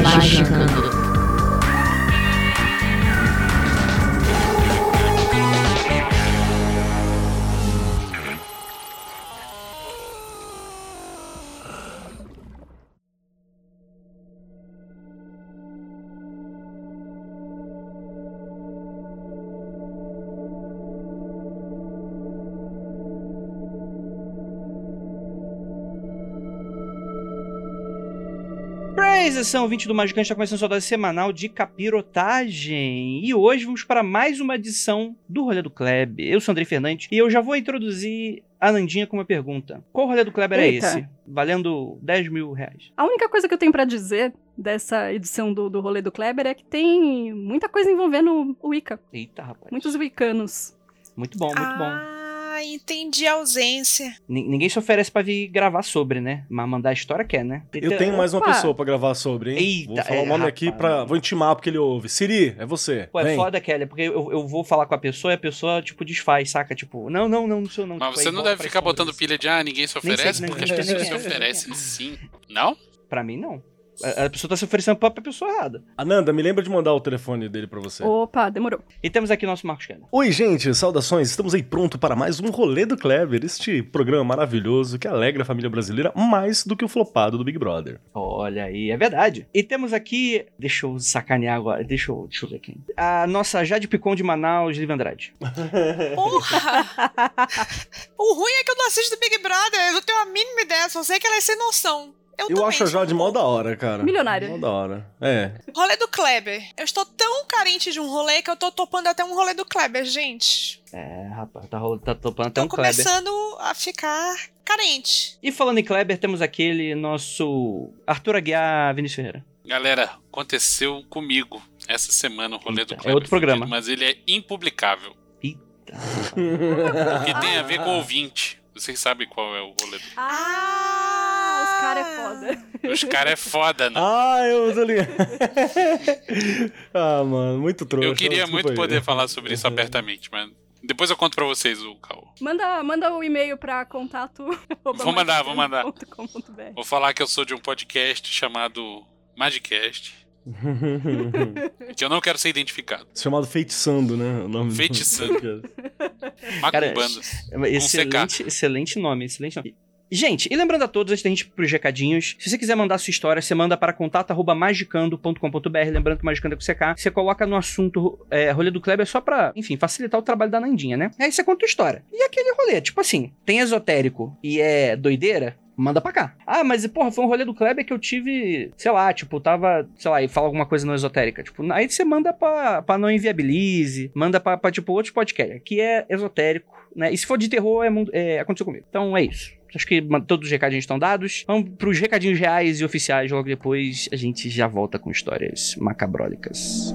Magicando. Praise, edição 20 do Magicante está começando sua dose semanal de capirotagem. E hoje vamos para mais uma edição do Rolê do Kleb. Eu sou Andrei Fernandes e eu já vou introduzir a Nandinha com uma pergunta. Qual rolê do Kleber é Eita. esse? Valendo 10 mil reais. A única coisa que eu tenho pra dizer dessa edição do, do rolê do Kleber é que tem muita coisa envolvendo o Wicca. Eita, rapaz. Muitos Wiccanos. Muito bom, muito bom. Ah, entendi a ausência. Ni- Ninguém se oferece pra vir gravar sobre, né? Mas mandar a história quer, né? Eu tenho mais uma pessoa pra gravar sobre, hein? Eita, vou falar é, o nome aqui pra. Vou intimar porque ele ouve. Siri, é você. Pô, é Vem. foda, Kelly, porque eu, eu vou falar com a pessoa e a pessoa, tipo, desfaz, saca? Tipo, não, não, não, não sou não. Mas Tipo, você aí não deve ficar botando pilha de ah, ninguém se Nem sei, oferece, nem porque as pessoas se oferecem sim. Não? Pra mim, não. A, a pessoa tá se oferecendo pra, pra pessoa errada. Ananda, me lembra de mandar o telefone dele pra você. Opa, demorou. E temos aqui nosso Marcos Kelly. Oi, gente, saudações. Estamos aí pronto para mais um Rolê do Kleber, este programa maravilhoso que alegra a família brasileira mais do que o flopado do Big Brother. Olha aí, é verdade. E temos aqui. Deixa eu sacanear agora. Deixa eu, deixa eu ver quem. A nossa Jade Picon de Manaus, Liv Andrade. Porra! o ruim é que eu não assisto Big Brother, eu não tenho a mínima ideia, só sei que ela é sem noção. Eu, Eu acho a Jade mó da hora, cara. Milionária. Mó da hora. É. Rolê do Kleber. Eu estou tão carente de um rolê que eu tô topando até um rolê do Kleber, gente. É, rapaz, tá, tá topando até Tô um Kleber. começando a ficar carente. E falando em Kleber, temos aquele nosso Arthur Aguiar Vinícius Ferreira. Galera, aconteceu comigo essa semana o rolê Eita, do é Kleber outro programa. Mas ele é impublicável. Eita. Porque tem a ver com ouvinte. Vocês sabem qual é o rolê do... Ah, os caras é foda. Os caras é foda, né? Ah, eu tô ligado. ah, mano, muito trouxa. Eu queria muito aí. poder falar sobre isso abertamente, mas depois eu conto pra vocês o caô. Manda, manda o e-mail pra contato. Vou mandar, vou mandar. Vou falar que eu sou de um podcast chamado Magicast, que eu não quero ser identificado. Chamado Feitiçando, né? O nome do- Feitiçando. Cara, Macumbandas. Excelente, excelente nome, excelente nome. Gente, e lembrando a todos, antes da gente ir pros recadinhos, se você quiser mandar sua história, você manda para contato.magicando.com.br, lembrando que Magicando é com CK, você coloca no assunto é, rolê do Kleber só pra, enfim, facilitar o trabalho da Nandinha, né? Aí você conta a história. E aquele rolê, tipo assim, tem esotérico e é doideira, manda pra cá. Ah, mas porra, foi um rolê do Kleber que eu tive, sei lá, tipo, tava, sei lá, e fala alguma coisa não esotérica. Tipo, aí você manda pra, pra não inviabilize, manda pra, pra, tipo, outros podcasts. Aqui é esotérico, né? E se for de terror, é, mundo- é, aconteceu comigo. Então é isso. Acho que todos os recadinhos estão dados. Vamos pros recadinhos reais e oficiais. Logo depois a gente já volta com histórias macabrólicas.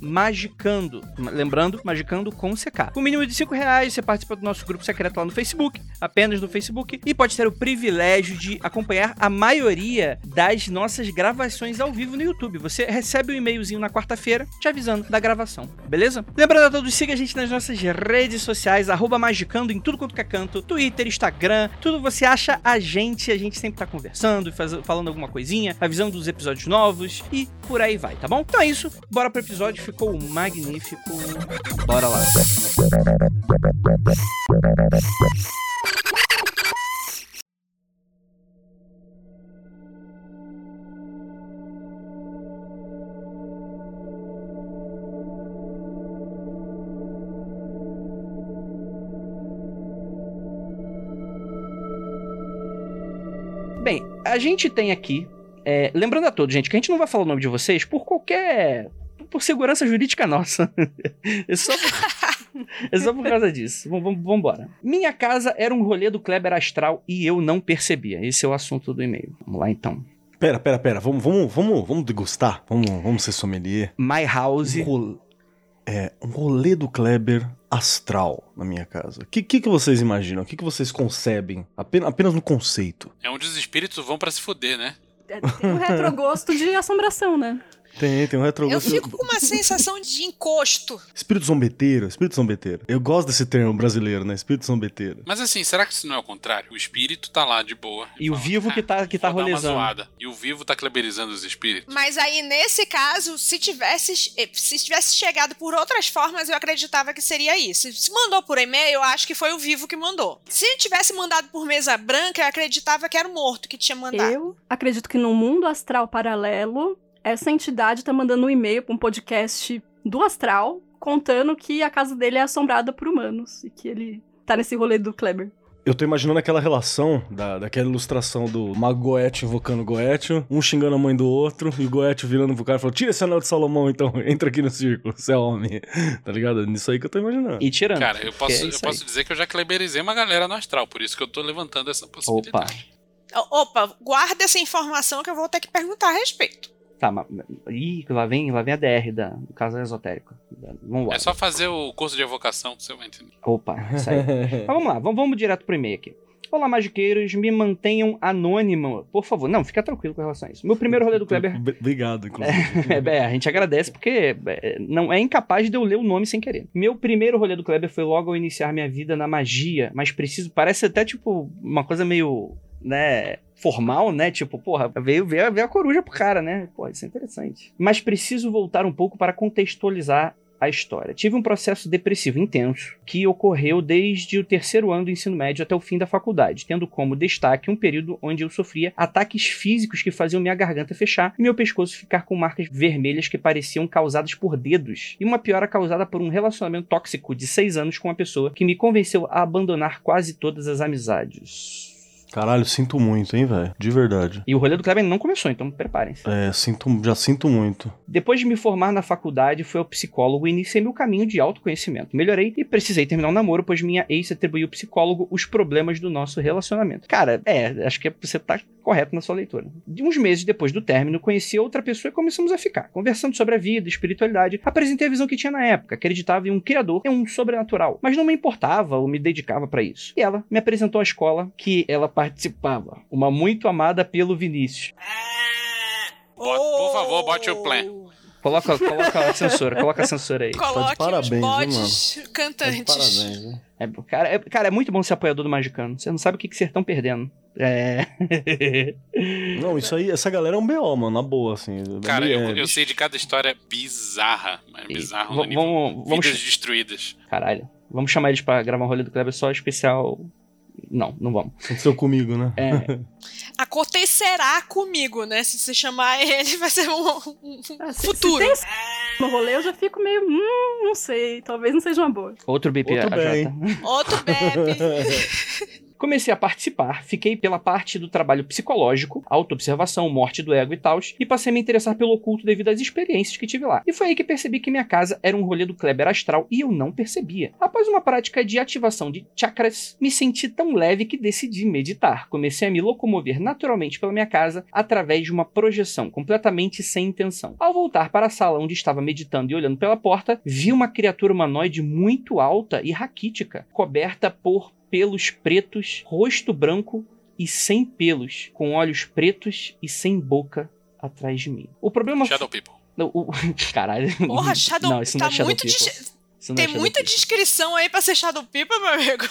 magicando. Lembrando, magicando com CK. Com o mínimo de 5 reais, você participa do nosso grupo secreto lá no Facebook, apenas no Facebook, e pode ter o privilégio de acompanhar a maioria das nossas gravações ao vivo no YouTube. Você recebe um e-mailzinho na quarta-feira te avisando da gravação, beleza? Lembrando a todos, siga a gente nas nossas redes sociais, arroba magicando em tudo quanto que é canto, Twitter, Instagram, tudo você acha a gente, a gente sempre tá conversando, faz- falando alguma coisinha, avisando dos episódios novos e por aí vai, tá bom? Então é isso, bora pro episódio, ficou magnífico. Bora lá. Bem, a gente tem aqui. é, lembrando a todos, gente, que a gente não vai falar o nome de vocês por qualquer. Por segurança jurídica nossa. é, só por, é só por causa disso. Vamos, vamos, vambora. Minha casa era um rolê do Kleber Astral e eu não percebia. Esse é o assunto do e-mail. Vamos lá então. Pera, pera, pera. Vamos, vamos, vamos, vamos degustar? Vamos, vamos ser sommelier? My House. Um rol- É, um rolê do Kleber astral na minha casa. O que, que, que vocês imaginam? O que, que vocês concebem? Apenas, apenas no conceito. É onde os espíritos vão pra se fuder, né? É, Tem um retrogosto de assombração, né? Tem, tem um Eu retrogosto. fico com uma sensação de encosto. Espírito zombeteiro, espírito zombeteiro. Eu gosto desse termo brasileiro, né? Espírito zombeteiro. Mas assim, será que isso não é o contrário? O espírito tá lá de boa. E o fala, vivo que tá, que tá dar uma rolezando. zoada. E o vivo tá cleberizando os espíritos. Mas aí, nesse caso, se tivesse, se tivesse chegado por outras formas, eu acreditava que seria isso. Se mandou por e-mail, eu acho que foi o vivo que mandou. Se tivesse mandado por mesa branca, eu acreditava que era o morto que tinha mandado. Eu acredito que num mundo astral paralelo, essa entidade tá mandando um e-mail pra um podcast do astral contando que a casa dele é assombrada por humanos e que ele tá nesse rolê do Kleber. Eu tô imaginando aquela relação da, daquela ilustração do Mago Goethe invocando Goethe, um xingando a mãe do outro, e o Goethe virando pro cara e falando: Tira esse anel de Salomão então, entra aqui no círculo, você é homem. Tá ligado? Nisso aí que eu tô imaginando. E tirando. Cara, eu posso, é eu posso dizer que eu já cleberizei uma galera no astral, por isso que eu tô levantando essa Opa. possibilidade. O- Opa, guarda essa informação que eu vou ter que perguntar a respeito. Tá, mas. Ih, lá vem, lá vem a DR da, do caso esotérico. Vamos lá. É só fazer o curso de evocação que você vai entender. Opa, isso aí. Mas vamos lá, vamos, vamos direto pro e-mail aqui. Olá, magiqueiros, me mantenham anônimo, por favor. Não, fica tranquilo com relação a isso. Meu primeiro rolê do Kleber. Ob- Obrigado, inclusive. É, é, a gente agradece porque é, não é incapaz de eu ler o nome sem querer. Meu primeiro rolê do Kleber foi logo ao iniciar minha vida na magia, mas preciso. Parece até tipo uma coisa meio. Né? Formal, né? Tipo, porra, veio ver, a coruja pro cara, né? Pô, isso é interessante. Mas preciso voltar um pouco para contextualizar a história. Tive um processo depressivo intenso que ocorreu desde o terceiro ano do ensino médio até o fim da faculdade, tendo como destaque um período onde eu sofria ataques físicos que faziam minha garganta fechar e meu pescoço ficar com marcas vermelhas que pareciam causadas por dedos, e uma piora causada por um relacionamento tóxico de seis anos com uma pessoa que me convenceu a abandonar quase todas as amizades. Caralho, sinto muito, hein, velho? De verdade. E o rolê do Kleber não começou, então preparem-se. É, sinto, já sinto muito. Depois de me formar na faculdade, fui ao psicólogo e iniciei meu caminho de autoconhecimento. Melhorei e precisei terminar o namoro, pois minha ex atribuiu ao psicólogo os problemas do nosso relacionamento. Cara, é, acho que você tá correto na sua leitura. De uns meses depois do término, conheci outra pessoa e começamos a ficar, conversando sobre a vida, espiritualidade. Apresentei a visão que tinha na época, acreditava em um criador e um sobrenatural, mas não me importava ou me dedicava para isso. E ela me apresentou a escola que ela participava, uma muito amada pelo Vinícius. Bota- por favor, bote o plan. Coloca, coloca a censura, coloca a censura aí. Coloque parabéns, os bodes Tá de cantantes. parabéns, né? É, cara, é, cara, é muito bom ser apoiador do Magicano. Você não sabe o que, que vocês estão perdendo. É. Não, isso aí, essa galera é um BO, mano, na boa, assim. Cara, Ali eu, é- eu sei de cada história bizarra, mas bizarro no nível vamos, vamos, vidas destruídas. caralho, vamos chamar eles pra gravar um rolê do Kleber só especial. Não, não vamos. Aconteceu comigo, né? É, Acontecerá comigo, né? Se você chamar ele, vai ser um, um- Ah, se- futuro. Se tem esse no rolê, eu já fico meio, hum, não sei, talvez não seja uma boa. outro BIP Outro bem. Outro bebe. Comecei a participar, fiquei pela parte do trabalho psicológico, autoobservação, morte do ego e tal, e passei a me interessar pelo oculto devido às experiências que tive lá. E foi aí que percebi que minha casa era um rolê do Kleber astral e eu não percebia. Após uma prática de ativação de chakras, me senti tão leve que decidi meditar. Comecei a me locomover naturalmente pela minha casa através de uma projeção completamente sem intenção. Ao voltar para a sala onde estava meditando e olhando pela porta, vi uma criatura humanoide muito alta e raquítica, coberta por pelos pretos, rosto branco e sem pelos, com olhos pretos e sem boca atrás de mim. O problema Shadow People. Não, o... Caralho. Porra, Shadow Não, isso tá não é Shadow muito. People. dis- Isso não é Tem Shadow muita People. descrição aí pra ser Shadow People, meu amigo.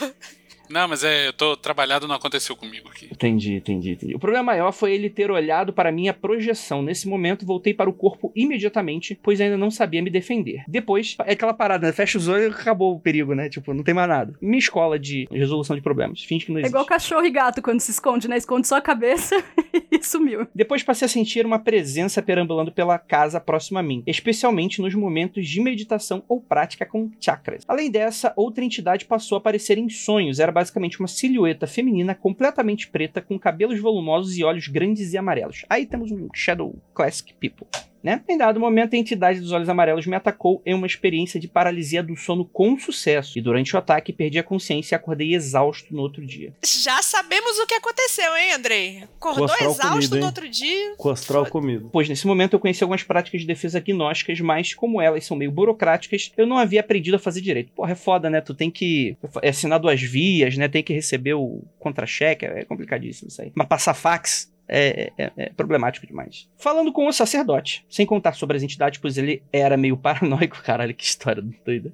Não, mas é, eu tô trabalhado, não aconteceu comigo aqui. Entendi, entendi, entendi. O problema maior foi ele ter olhado para minha projeção. Nesse momento, voltei para o corpo imediatamente, pois ainda não sabia me defender. Depois, é aquela parada, né? Fecha os olhos e acabou o perigo, né? Tipo, não tem mais nada. Minha escola de resolução de problemas. Finge que não É existe. igual cachorro e gato quando se esconde, né? Esconde só a cabeça e sumiu. Depois passei a sentir uma presença perambulando pela casa próxima a mim, especialmente nos momentos de meditação ou prática com chakras. Além dessa, outra entidade passou a aparecer em sonhos. Era basicamente uma silhueta feminina completamente preta, com cabelos volumosos e olhos grandes e amarelos. Aí temos um Shadow Classic People. Né? Em dado momento, a entidade dos olhos amarelos me atacou em uma experiência de paralisia do sono com sucesso. E durante o ataque, perdi a consciência e acordei exausto no outro dia. Já sabemos o que aconteceu, hein, Andrei? Acordou exausto comido, hein? no outro dia. Com o astral comido. Pois nesse momento eu conheci algumas práticas de defesa gnósticas, mas como elas são meio burocráticas, eu não havia aprendido a fazer direito. Porra, é foda, né? Tu tem que assinar duas vias, né? Tem que receber o contra-cheque, é complicadíssimo isso aí. Mas passar fax é, é- é problemático demais. Falando com o sacerdote, sem contar sobre as entidades, pois ele era meio paranoico, caralho, que história doida.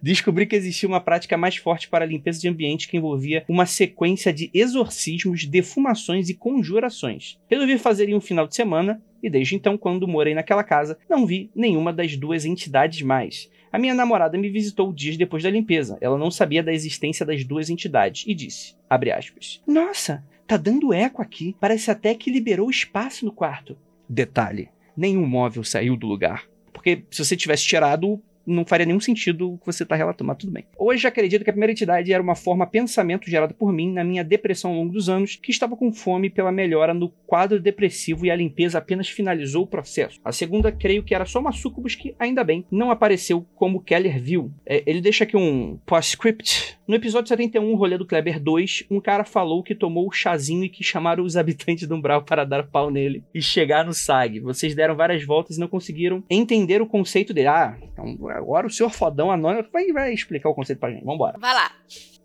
Descobri que existia uma prática mais forte para a limpeza de ambiente que envolvia uma sequência de exorcismos, defumações e conjurações. Resolvi fazer em um final de semana e desde então, quando morei naquela casa, não vi nenhuma das duas entidades mais. A minha namorada me visitou dias depois da limpeza. Ela não sabia da existência das duas entidades e disse, aspas, Nossa, tá dando eco aqui. Parece até que liberou espaço no quarto. Detalhe, nenhum móvel saiu do lugar. Porque se você tivesse tirado, não faria nenhum sentido o que você está relatando, mas tudo bem. Hoje acredito que a primeira entidade era uma forma pensamento gerada por mim na minha depressão ao longo dos anos, que estava com fome pela melhora no quadro depressivo e a limpeza apenas finalizou o processo. A segunda, creio que era só uma sucubus que, ainda bem, não apareceu como Keller viu. É, ele deixa aqui um postscript. No episódio 71, o rolê do Kleber 2, um cara falou que tomou o chazinho e que chamaram os habitantes do Umbral para dar pau nele e chegar no SAG. Vocês deram várias voltas e não conseguiram entender o conceito dele. Ah, então agora o senhor fodão anônimo vai, vai explicar o conceito pra gente. Vambora. Vai lá.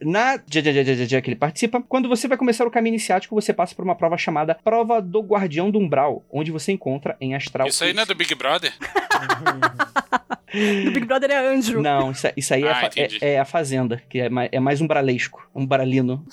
Na dia, que ele participa, quando você vai começar o caminho iniciático, você passa por uma prova chamada Prova do Guardião do Umbral, onde você encontra em Astral. Isso aí não é do Big Brother? Do Big Brother é anjo. Não, isso, isso aí é, Ah, entendi. é- é a Fazenda, que é mais, é mais um bralesco, um bralino.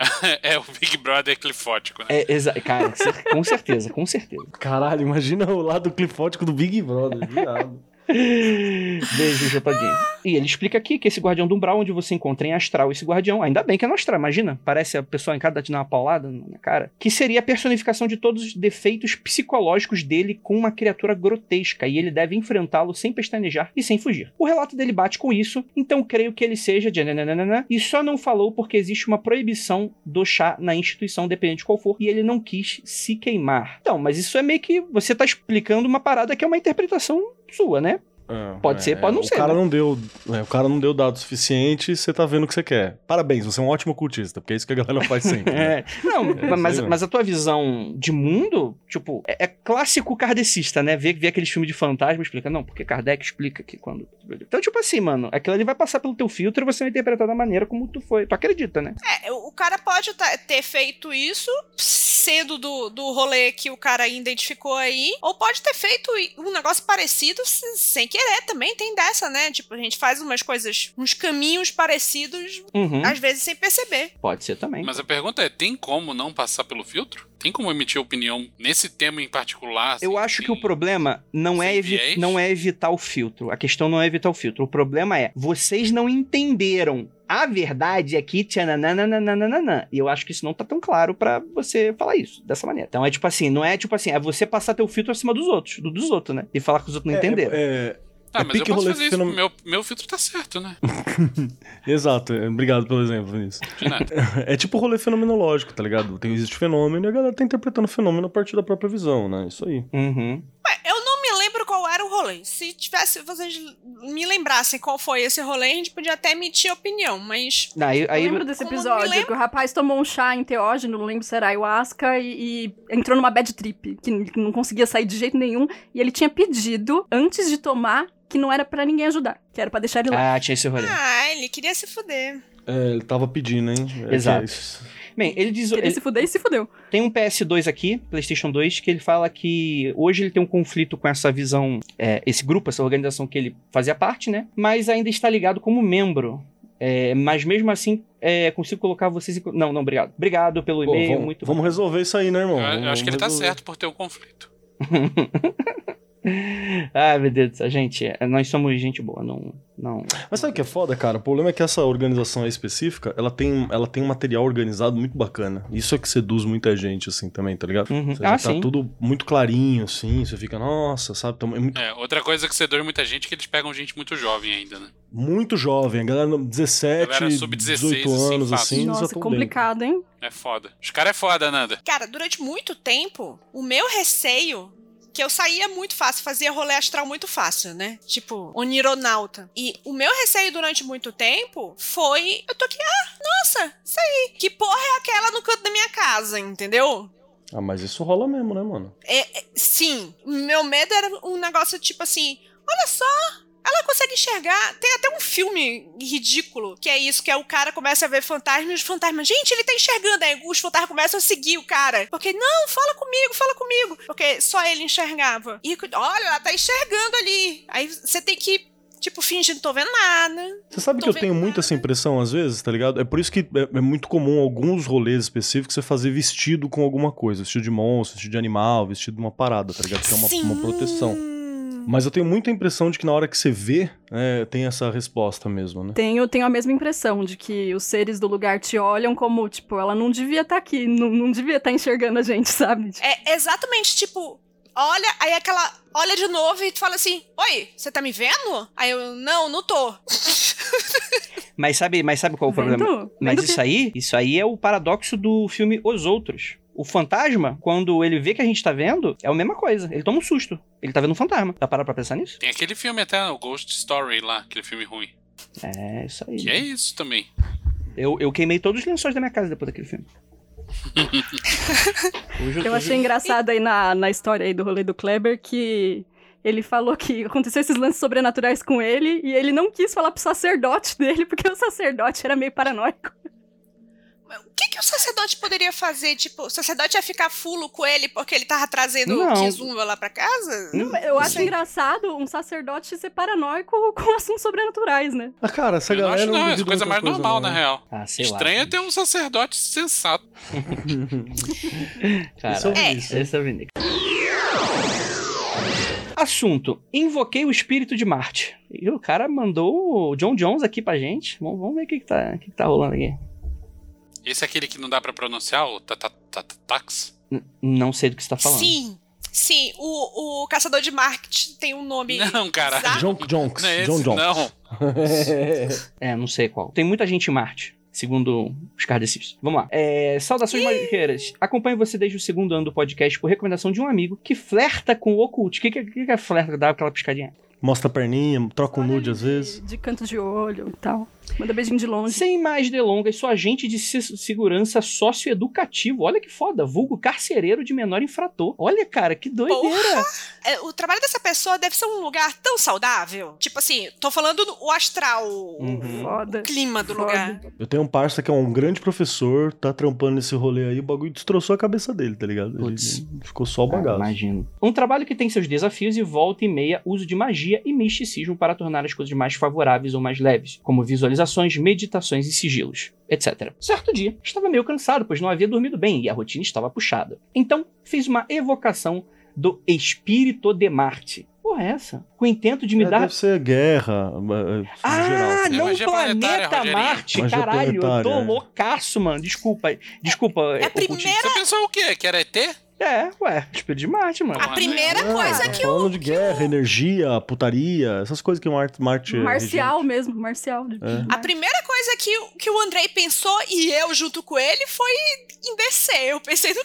é o Big Brother clifótico, né? É, exa- cara, com certeza, com certeza. Caralho, imagina o lado clifótico do Big Brother, viado. Beijo, Jotadinho. E ele explica aqui que esse guardião do umbral, onde você encontra em astral esse guardião, ainda bem que é no astral, imagina, parece a pessoa em cada te dar uma paulada na cara, que seria a personificação de todos os defeitos psicológicos dele com uma criatura grotesca, e ele deve enfrentá-lo sem pestanejar e sem fugir. O relato dele bate com isso, então creio que ele seja de nananana, e só não falou porque existe uma proibição do chá na instituição, dependente de qual for, e ele não quis se queimar. Então, mas isso é meio que você tá explicando uma parada que é uma interpretação sua, né? É, Pode ser, pode não o ser, Cara né? não deu, é, o cara não deu dado suficiente e você tá vendo o que você quer. Parabéns, você é um ótimo cultista, porque é isso que a galera faz sempre. né? É, não, É, mas, mas a tua visão de mundo, tipo, é, é clássico kardecista, né? Ver, ver aqueles filmes de fantasma e explica, não, porque Kardec explica que quando. Então, tipo assim, mano, aquilo ali vai passar pelo teu filtro e você vai interpretar da maneira como tu foi. Tu acredita, né? É, o cara pode tá- ter feito isso sendo do, do rolê que o cara identificou aí, ou pode ter feito um negócio parecido se- sem querer também. Tem dessa, né? Tipo, a gente faz umas coisas, uns caminhos parecidos, Uhum, às vezes sem perceber. Pode ser também. Mas a pergunta é: tem como não passar pelo filtro? Tem como emitir opinião nesse tema em particular? assim, Eu acho que o problema não é, não é evitar o filtro. A questão não é evitar o filtro. O problema é, vocês não entenderam. A verdade é que tchanananananananã. E eu acho que isso não tá tão claro pra você falar isso dessa maneira. Então é tipo assim, não é tipo assim, é você passar teu filtro acima dos outros, do dos outros, né? E falar que os outros não entenderam. É, Ah, É mas eu posso fazer isso. fenomen- Meu, meu filtro tá certo, né? exato, é, obrigado pelo exemplo, Vinícius. De nada. É tipo rolê fenomenológico, tá ligado? Tem, existe fenômeno e a galera tá interpretando o fenômeno a partir da própria visão, né? Isso aí. Uhum. Ué, eu não me lembro qual era o rolê. Se tivesse, vocês me lembrassem qual foi esse rolê, a gente podia até emitir opinião, mas. Aí, Eu aí lembro desse episódio lembro- que o rapaz tomou um chá enteógeno, não lembro se era ayahuasca, e, e entrou numa bad trip, que não conseguia sair de jeito nenhum. E ele tinha pedido, antes de tomar, que não era pra ninguém ajudar, que era pra deixar ele lá. Ah, tinha esse rolê. Ah, ele queria se fuder. É, ele tava pedindo, hein? É Exato. que é. Bem, ele diz. Queria ele- se fuder e se fudeu. Tem um PS2 aqui, PlayStation 2, que ele fala que hoje ele tem um conflito com essa visão, é, esse grupo, essa organização que ele fazia parte, né? Mas ainda está ligado como membro. É, mas mesmo assim, é, consigo colocar vocês em... Não, não, obrigado. Obrigado pelo Pô, e-mail, vamos, muito vamos resolver isso aí, né, irmão? Eu, eu acho que ele tá certo por ter um conflito. Ai, meu Deus do céu, gente, nós somos gente boa, não... não... Mas sabe o que é foda, cara? O problema é que essa organização aí específica, ela tem, ela tem um material organizado muito bacana. Isso é que seduz muita gente, assim, também, tá ligado? Uhum. Você Ah, tá sim. tudo muito clarinho, assim, você fica, nossa, sabe? Tamo- É muito, É, outra coisa que seduz muita gente é que eles pegam gente muito jovem ainda, né? muito jovem, a galera 17, Galera sub-16, 18 assim, anos, assim, já Nossa, complicado, hein? É foda. Os caras é foda, Nanda. Cara, durante muito tempo, o meu receio. Que eu saía muito fácil, fazia rolê astral muito fácil, né? Tipo, onironauta. E o meu receio durante muito tempo foi. Eu tô aqui, ah, nossa, isso aí. Que porra é aquela no canto da minha casa, entendeu? Ah, mas isso rola mesmo, né, mano? É, é, sim, meu medo era um negócio tipo assim: olha só, ela consegue enxergar. Tem até um filme ridículo que é isso: que é o cara começa a ver fantasmas e os fantasmas. Gente, ele tá enxergando. Aí os fantasmas começam a seguir o cara. Porque, não, fala comigo, fala comigo. Porque só ele enxergava. E olha, ela tá enxergando ali. Aí você tem que, tipo, fingir não tô vendo nada. Você sabe que eu tenho muito essa impressão às vezes, tá ligado? É por isso que é, é muito comum alguns rolês específicos você fazer vestido com alguma coisa. Vestido de monstro, vestido de animal, vestido de uma parada, tá ligado? Que é uma, uma proteção. Mas eu tenho muita impressão de que na hora que você vê, é, tem essa resposta mesmo, né? Tenho, tenho a mesma impressão de que os seres do lugar te olham como, tipo, ela não devia estar aqui, não, não devia estar enxergando a gente, sabe? É exatamente tipo. Olha, aí aquela. Olha de novo e tu fala assim: Oi, você tá me vendo? Aí eu, não, não tô. Mas sabe, mas sabe qual é o Vendo? problema? Mas Vendo isso aí, isso aí é o paradoxo do filme Os Outros. O fantasma, quando ele vê que a gente tá vendo, é a mesma coisa. Ele toma um susto. Ele tá vendo um fantasma. Tá parado pra pensar nisso? Tem aquele filme até, o Ghost Story lá, aquele filme ruim. É, isso aí. Que é isso também. Eu, eu queimei todos os lençóis da minha casa depois daquele filme. Eu achei engraçado aí na, na história aí do rolê do Kleber que ele falou que aconteceu esses lances sobrenaturais com ele e ele não quis falar pro sacerdote dele porque o sacerdote era meio paranoico. O que, que o sacerdote poderia fazer? Tipo, o sacerdote ia ficar fulo com ele porque ele tava trazendo Não. o Kizumba lá pra casa? Não, Eu acho sei. engraçado um sacerdote ser paranoico com assuntos sobrenaturais, né? Ah, cara, essa eu não galera. acho não, é coisa mais normal, não. na real. Ah, sei lá. Estranho é ter um sacerdote sensato. Cara, É. isso. esse é Vinic. Assunto: Invoquei o espírito de Marte. E o cara mandou o John Jones aqui pra gente. Vamos, vamos ver o que, que, tá, o que, que tá rolando aqui. Esse é aquele que não dá pra pronunciar, o Tatatax? N- não sei do que você tá falando. Sim, sim. O, o caçador de marketing tem um nome. Não, cara. John Jonks. Não é esse, John Jonks. não. É, não sei qual. Tem muita gente em Marte, segundo os kardecistas. Vamos lá. É, saudações magiqueiras. Acompanho você desde o segundo ano do podcast por recomendação de um amigo que flerta com o oculto. O que, que, que é flerta? Dá aquela piscadinha. Mostra a perninha, troca um nude às de- vezes. De canto de olho e tal. Manda beijinho de longe. Sem mais delongas, sou agente de se- segurança socioeducativo. Olha que foda. Vulgo carcereiro de menor infrator. Olha, cara, que doideira. É, o trabalho dessa pessoa deve ser um lugar tão saudável. Tipo assim, tô falando do- o astral, o- Uhum. Foda. o clima do Foda. lugar. Eu tenho um parça que é um grande professor, tá trampando nesse rolê aí, o bagulho destroçou a cabeça dele, tá ligado? Ele- ficou só o Ah, bagaço. imagino. Um trabalho que tem seus desafios e volta e meia uso de magia e misticismo para tornar as coisas mais favoráveis ou mais leves, como visualizações, meditações e sigilos, etc. Certo dia, estava meio cansado, pois não havia dormido bem e a rotina estava puxada. Então, fiz uma evocação do Espírito de Marte. Porra, é essa? Com o intento de me É, dar. Deve ser guerra, eh, eh, Ah, geral. É não planetária, planeta. Marte, Magia caralho. Eu tô é. loucaço, mano. Desculpa. Desculpa. É a primeira- Você pensou o quê? Que era ET? É, ué, Espírito de Marte, mano. A primeira Ah, coisa que falando o. de guerra, energia, putaria, essas coisas que o Marte, Marte é Marcial mesmo, marcial. de- É. A primeira coisa que, o- que o Andrei pensou, e eu junto com ele, foi em descer. Eu pensei no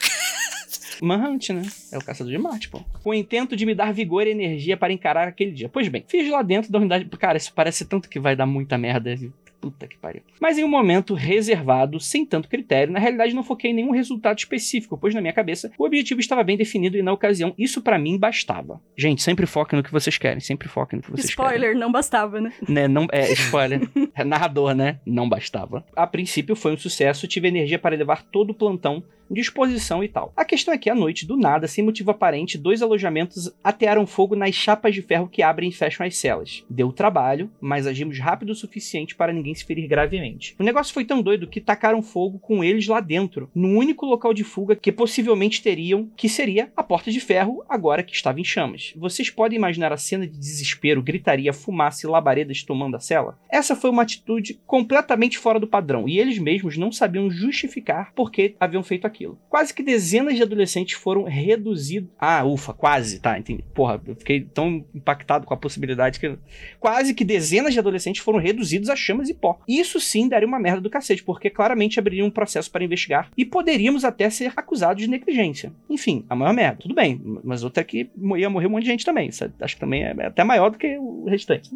Manhunt, né? É o caçador de Marte, pô. Com o intento de me dar vigor e energia para encarar aquele dia. Pois bem, fiz lá dentro da unidade. Cara, isso parece tanto que vai dar muita merda. Puta que pariu. Mas em um momento reservado, sem tanto critério, na realidade não foquei em nenhum resultado específico, pois na minha cabeça o objetivo estava bem definido e na ocasião isso pra mim bastava. Gente, sempre foquem no que vocês querem, sempre foquem no que vocês querem. Spoiler, não bastava, né? Né, não, é, spoiler. É narrador, né? Não bastava. A princípio foi um sucesso, tive energia para levar todo o plantão disposição e tal. A questão é que à noite, do nada, sem motivo aparente, dois alojamentos atearam fogo nas chapas de ferro que abrem e fecham as celas. Deu trabalho, mas agimos rápido o suficiente para ninguém se ferir gravemente. O negócio foi tão doido que tacaram fogo com eles lá dentro, no único local de fuga que possivelmente teriam, que seria a porta de ferro, agora que estava em chamas. Vocês podem imaginar a cena de desespero, gritaria, fumaça e labaredas tomando a cela? Essa foi uma atitude completamente fora do padrão, e eles mesmos não sabiam justificar por que haviam feito aquilo. Quase que dezenas de adolescentes foram reduzidos. Ah, ufa, quase, tá, entendi. Porra, eu fiquei tão impactado com a possibilidade que. Quase que dezenas de adolescentes foram reduzidos a chamas e pó. Isso sim daria uma merda do cacete, porque claramente abriria um processo para investigar e poderíamos até ser acusados de negligência. Enfim, a maior merda. Tudo bem, mas outra é que ia morrer um monte de gente também. Acho que também é até maior do que o restante.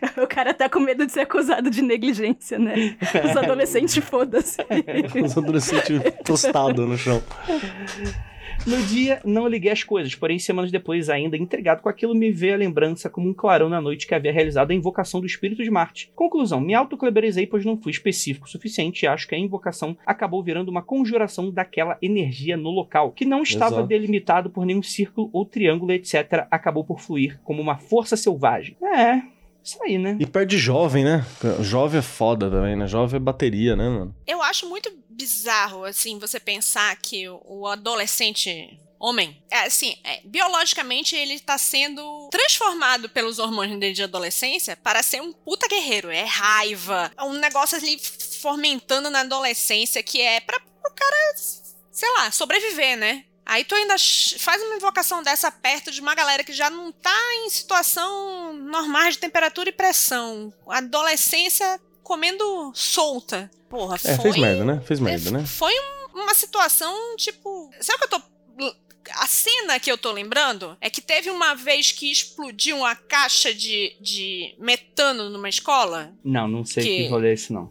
O cara tá com medo de ser acusado de negligência, né? Os adolescentes, foda-se. Os adolescentes tostados no chão. No dia, não liguei as coisas, porém, semanas depois, ainda intrigado com aquilo, me veio a lembrança como um clarão na noite que havia realizado a invocação do espírito de Marte. Conclusão: me autocleberizei, pois não fui específico o suficiente e acho que a invocação acabou virando uma conjuração daquela energia no local, que não estava Exato. delimitado por nenhum círculo ou triângulo, etc. Acabou por fluir como uma força selvagem. É. Isso aí, né? E perde jovem, né? Jovem é foda também, né? Jovem é bateria, né, mano? Eu acho muito bizarro, assim, você pensar que o- adolescente homem, é, assim, é, biologicamente ele tá sendo transformado pelos hormônios dele de adolescência para ser um puta guerreiro. É raiva, é um negócio ali fomentando na adolescência que é pra o cara, sei lá, sobreviver, né? Aí tu ainda faz uma invocação dessa perto de uma galera que já não tá em situação normal de temperatura e pressão. Adolescência comendo solta. Porra, É, foi. fez merda, né? Fez merda, né? Foi um- uma situação, tipo. Sabe o que eu tô. A cena que eu tô lembrando é que teve uma vez que explodiu uma caixa de, de metano numa escola. Não, não sei Que- que rolê é esse, não.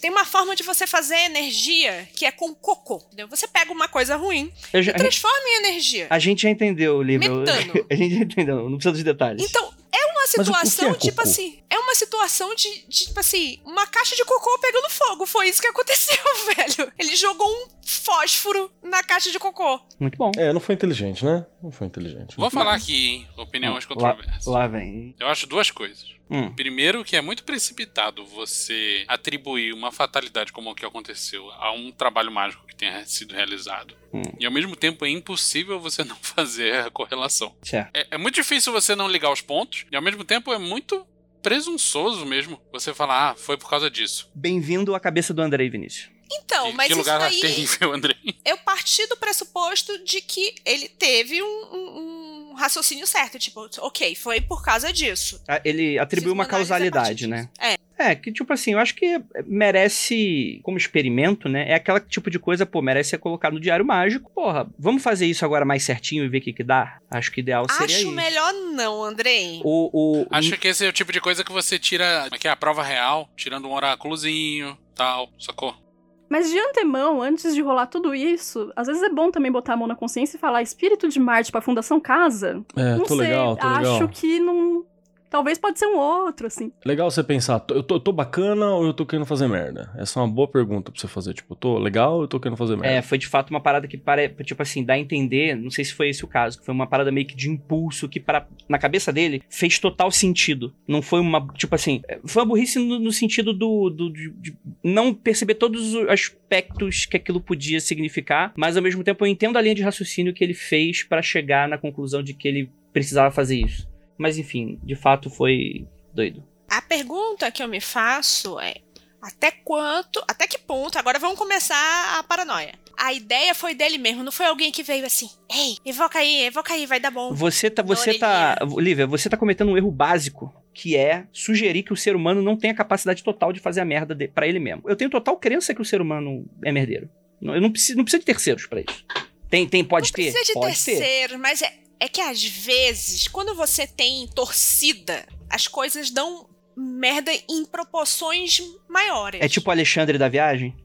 Tem uma forma de você fazer energia que é com cocô. Entendeu? Você pega uma coisa ruim já- e transforma em energia. a gente já entendeu, Lívia. Metano. A gente já entendeu, não precisa dos detalhes. Então, é uma o que é situação, tipo assim. É uma situação de, de, tipo assim, uma caixa de cocô pegando fogo. Foi isso que aconteceu, velho. Ele jogou um fósforo na caixa de cocô. Muito bom. É, não foi inteligente, né? Não foi inteligente. Vou falar aqui, hein? Opiniões lá, controversas. lá vem. Eu acho duas coisas. Hum. Primeiro, que é muito precipitado você atribuir uma fatalidade como o que aconteceu a um trabalho mágico que tenha sido realizado. Hum. E ao mesmo tempo é impossível você não fazer a correlação. É, é muito difícil você não ligar os pontos, e ao mesmo tempo é muito presunçoso mesmo você falar, ah, foi por causa disso. Bem-vindo à cabeça do Andrei Vinícius. Então, que mas que isso lugar daí. terrível, André. eu parti do pressuposto de que ele teve um, um- um raciocínio certo. Tipo, ok, foi por causa disso. Ah, Ele atribuiu uma causalidade, né? É. É, que tipo assim, eu acho que merece, como experimento, né? É aquela tipo de coisa, pô, merece ser colocado no diário mágico. Porra, vamos fazer isso agora mais certinho e ver o que que dá? Acho que ideal seria Acho isso. melhor não, Andrei. O, o, Acho que esse é o tipo de coisa que você tira, que é a prova real, tirando um oráculozinho, tal, sacou? Mas de antemão, antes de rolar tudo isso, às vezes é bom também botar a mão na consciência e falar espírito de Marte pra Fundação Casa. É, não tô sei, legal, tô acho legal. que não. Talvez pode ser um outro, assim. Legal você pensar, eu tô, eu tô bacana ou eu tô querendo fazer merda? Essa é uma boa pergunta pra você fazer. Tipo, tô legal ou eu tô querendo fazer merda? É, foi de fato uma parada que pare... tipo assim, dá a entender, não sei se foi esse o caso, que foi uma parada meio que de impulso que para na cabeça dele fez total sentido. Não foi uma, tipo assim, é, foi uma burrice no, no sentido do, do de, de não perceber todos os aspectos que aquilo podia significar, mas ao mesmo tempo eu entendo a linha de raciocínio que ele fez pra chegar na conclusão de que ele precisava fazer isso. Mas enfim, de fato foi doido. A pergunta que eu me faço é: até quanto, até que ponto? Agora vamos começar a paranoia. A ideia foi dele mesmo, não foi alguém que veio assim: ei, evoca aí, evoca aí, vai dar bom. Você tá, você tá, Lívia, você tá cometendo um erro básico, que é sugerir que o ser humano não tem a capacidade total de fazer a merda para ele mesmo. Eu tenho total crença que o ser humano é merdeiro. Eu não preciso, não preciso de terceiros pra isso. Tem, tem, pode não ter, precisa de pode ter. terceiros, mas é, é que às vezes, quando você tem torcida, as coisas dão merda em proporções maiores. É tipo o Alexandre da viagem.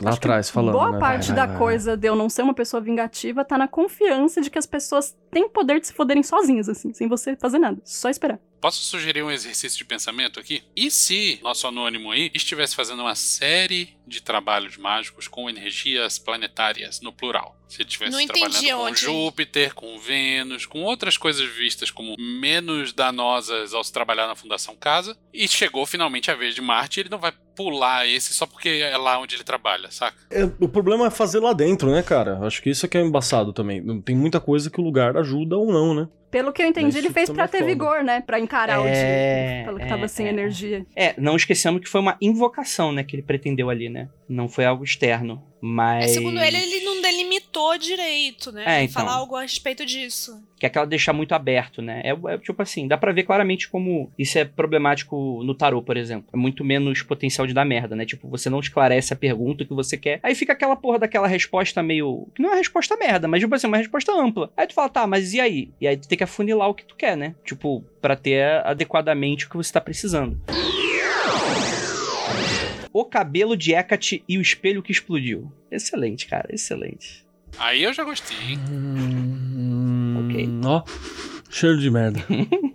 Lá Acho que atrás, falando. Boa né? parte Vai, da vai, vai. coisa de eu não ser uma pessoa vingativa tá na confiança de que as pessoas têm poder de se foderem sozinhas, assim, sem você fazer nada. Só esperar. Posso sugerir um exercício de pensamento aqui? E se nosso anônimo aí estivesse fazendo uma série de trabalhos mágicos com energias planetárias, no plural? Se ele estivesse Não trabalhando com onde- Júpiter, com Vênus, com outras coisas vistas como menos danosas ao se trabalhar na Fundação Casa, e chegou finalmente a vez de Marte, ele não vai pular esse só porque é lá onde ele trabalha, saca? É, o problema é fazer lá dentro, né, cara? Acho que isso é que é embaçado também. Tem muita coisa que o lugar ajuda ou não, né? Pelo que eu entendi, Isso ele fez é ter foda. vigor, né? Pra encarar o É, dia. Pelo que é, tava sem é. energia. É, não esquecendo que foi uma invocação, né, que ele pretendeu ali, né? Não foi algo externo, mas... É, segundo ele, ele não delimitou direito, né? É, então. Falar algo a respeito disso. Que é aquela deixar muito aberto, né? É, é tipo assim, dá pra ver claramente como isso é problemático no tarô, por exemplo. É muito menos potencial de dar merda, né? Tipo, você não esclarece a pergunta que você quer. Aí fica aquela porra daquela resposta meio. Que não é uma resposta merda, mas tipo assim, uma resposta ampla. Aí tu fala, tá, mas e aí? E aí tu tem que afunilar o que tu quer, né? Tipo, pra ter adequadamente o que você tá precisando. O cabelo de Hecate e o espelho que explodiu. Excelente, cara, excelente. Aí eu já gostei, hein? Ok. Hum, Ó, cheiro de merda.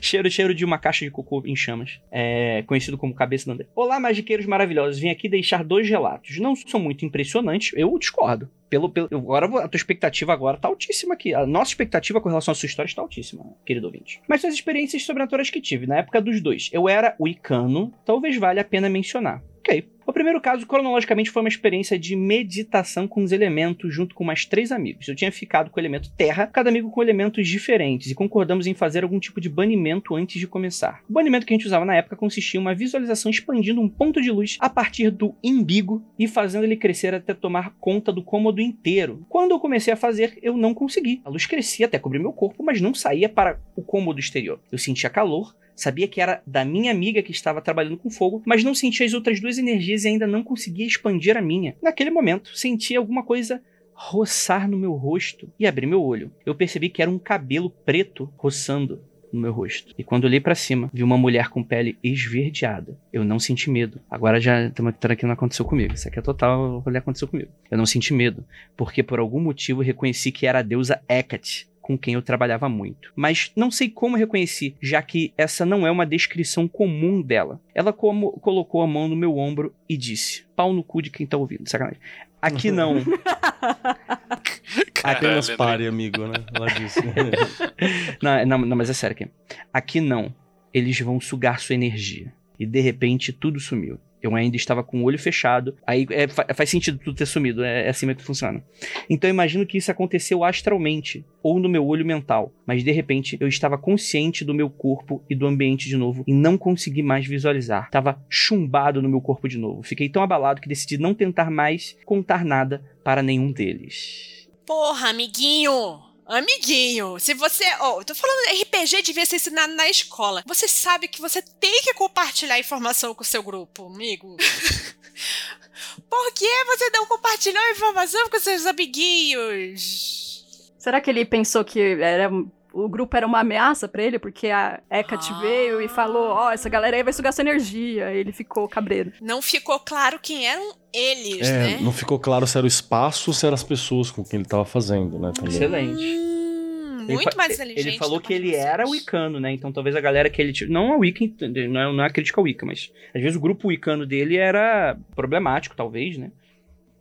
Cheiro, cheiro de uma caixa de cocô em chamas. É, conhecido como cabeça do André. Olá, magiqueiros maravilhosos. Vim aqui deixar dois relatos. Não são muito impressionantes, eu discordo. Pelo, pelo, agora a tua expectativa agora tá altíssima aqui. A nossa expectativa com relação à sua história está altíssima, querido ouvinte. Mas as experiências sobrenaturais que tive na época dos dois. Eu era o Icano, talvez valha a pena mencionar. Ok. O primeiro caso, cronologicamente, foi uma experiência de meditação com os elementos junto com mais três amigos. Eu tinha ficado com o elemento terra, cada amigo com elementos diferentes, e concordamos em fazer algum tipo de banimento antes de começar. O banimento que a gente usava na época consistia em uma visualização expandindo um ponto de luz a partir do imbigo e fazendo ele crescer até tomar conta do cômodo inteiro. Quando eu comecei a fazer, eu não consegui. A luz crescia até cobrir meu corpo, mas não saía para o cômodo exterior. Eu sentia calor, Sabia que era da minha amiga que estava trabalhando com fogo, mas não sentia as outras duas energias e ainda não conseguia expandir a minha. Naquele momento, senti alguma coisa roçar no meu rosto e abri meu olho. Eu percebi que era um cabelo preto roçando no meu rosto. E quando olhei pra cima, vi uma mulher com pele esverdeada. Eu não senti medo. Agora já estamos aqui não aconteceu comigo. Isso aqui é total rolê aconteceu comigo. Eu não senti medo, porque por algum motivo reconheci que era a deusa Hecate com quem eu trabalhava muito. Mas não sei como reconheci, já que essa não é uma descrição comum dela. Ela como colocou a mão no meu ombro e disse: pau no cu de quem tá ouvindo. Sacanagem. Aqui não. Apenas pare, amigo, né? Ela disse. não, não, não, mas é sério aqui. Aqui não. Eles vão sugar sua energia. E de repente tudo sumiu. Eu ainda estava com o olho fechado. Aí é, fa- faz sentido tudo ter sumido. É, é assim que funciona. Então eu imagino que isso aconteceu astralmente. Ou no meu olho mental. Mas de repente eu estava consciente do meu corpo e do ambiente de novo. E não consegui mais visualizar. Tava chumbado no meu corpo de novo. Fiquei tão abalado que decidi não tentar mais contar nada para nenhum deles. Porra, amiguinho! Amiguinho, se você. Ó, eu tô falando RPG devia ser ensinado na escola. Você sabe que você tem que compartilhar informação com o seu grupo, amigo. Por que você não compartilhou informação com seus amiguinhos? Será que ele pensou que era o grupo era uma ameaça pra ele? Porque a Hecate Ah. veio e falou, ó, essa galera aí vai sugar sua energia. Aí ele ficou cabreiro. Não ficou claro quem eram eles, É, né? não ficou claro se era o espaço ou se eram as pessoas com quem ele tava fazendo, né? Também. Excelente. Hum, Ele muito mais inteligente. Ele falou que ele era o Icano, né? Então talvez a galera que ele. tinha- Não a Wicca, entende? não é, não é a crítica ao Wicca, mas às vezes o grupo Wicano dele era problemático, talvez, né?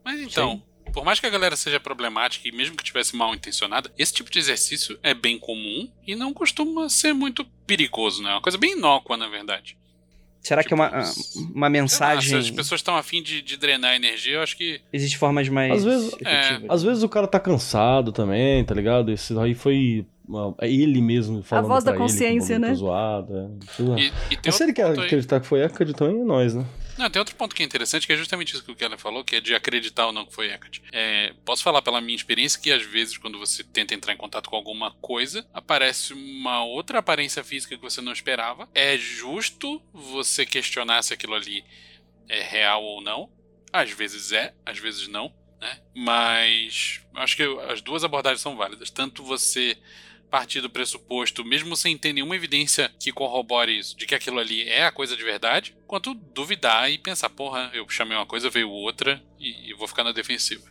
Mas então, por mais que a galera seja problemática e mesmo que tivesse mal intencionada, esse tipo de exercício é bem comum e não costuma ser muito perigoso, né? É uma coisa bem inócua, na verdade. Será que é uma, Tipo, uma lá, mensagem. se as pessoas estão afim de, de drenar energia, eu acho que. Existem formas mais Às vezes- efetivas. Às vezes o cara tá cansado também, tá ligado? Esse aí foi uma- é ele mesmo falando voz da pra ele consciência, bagulho né? tá zoado, é. Lá. E, e tem Mas se ele quer aí- acreditar que foi então é nós, né? Não, tem outro ponto que é interessante, que é justamente isso que o Keller falou, que é de acreditar ou não que foi Hecate. É, posso falar pela minha experiência que às vezes, quando você tenta entrar em contato com alguma coisa, aparece uma outra aparência física que você não esperava. É justo você questionar se aquilo ali é real ou não. Às vezes é, às vezes não. Né? Mas acho que as duas abordagens são válidas. Tanto você partir do pressuposto, mesmo sem ter nenhuma evidência que corrobore isso, de que aquilo ali é a coisa de verdade, quanto duvidar e pensar, porra, eu chamei uma coisa, veio outra, e, vou ficar na defensiva.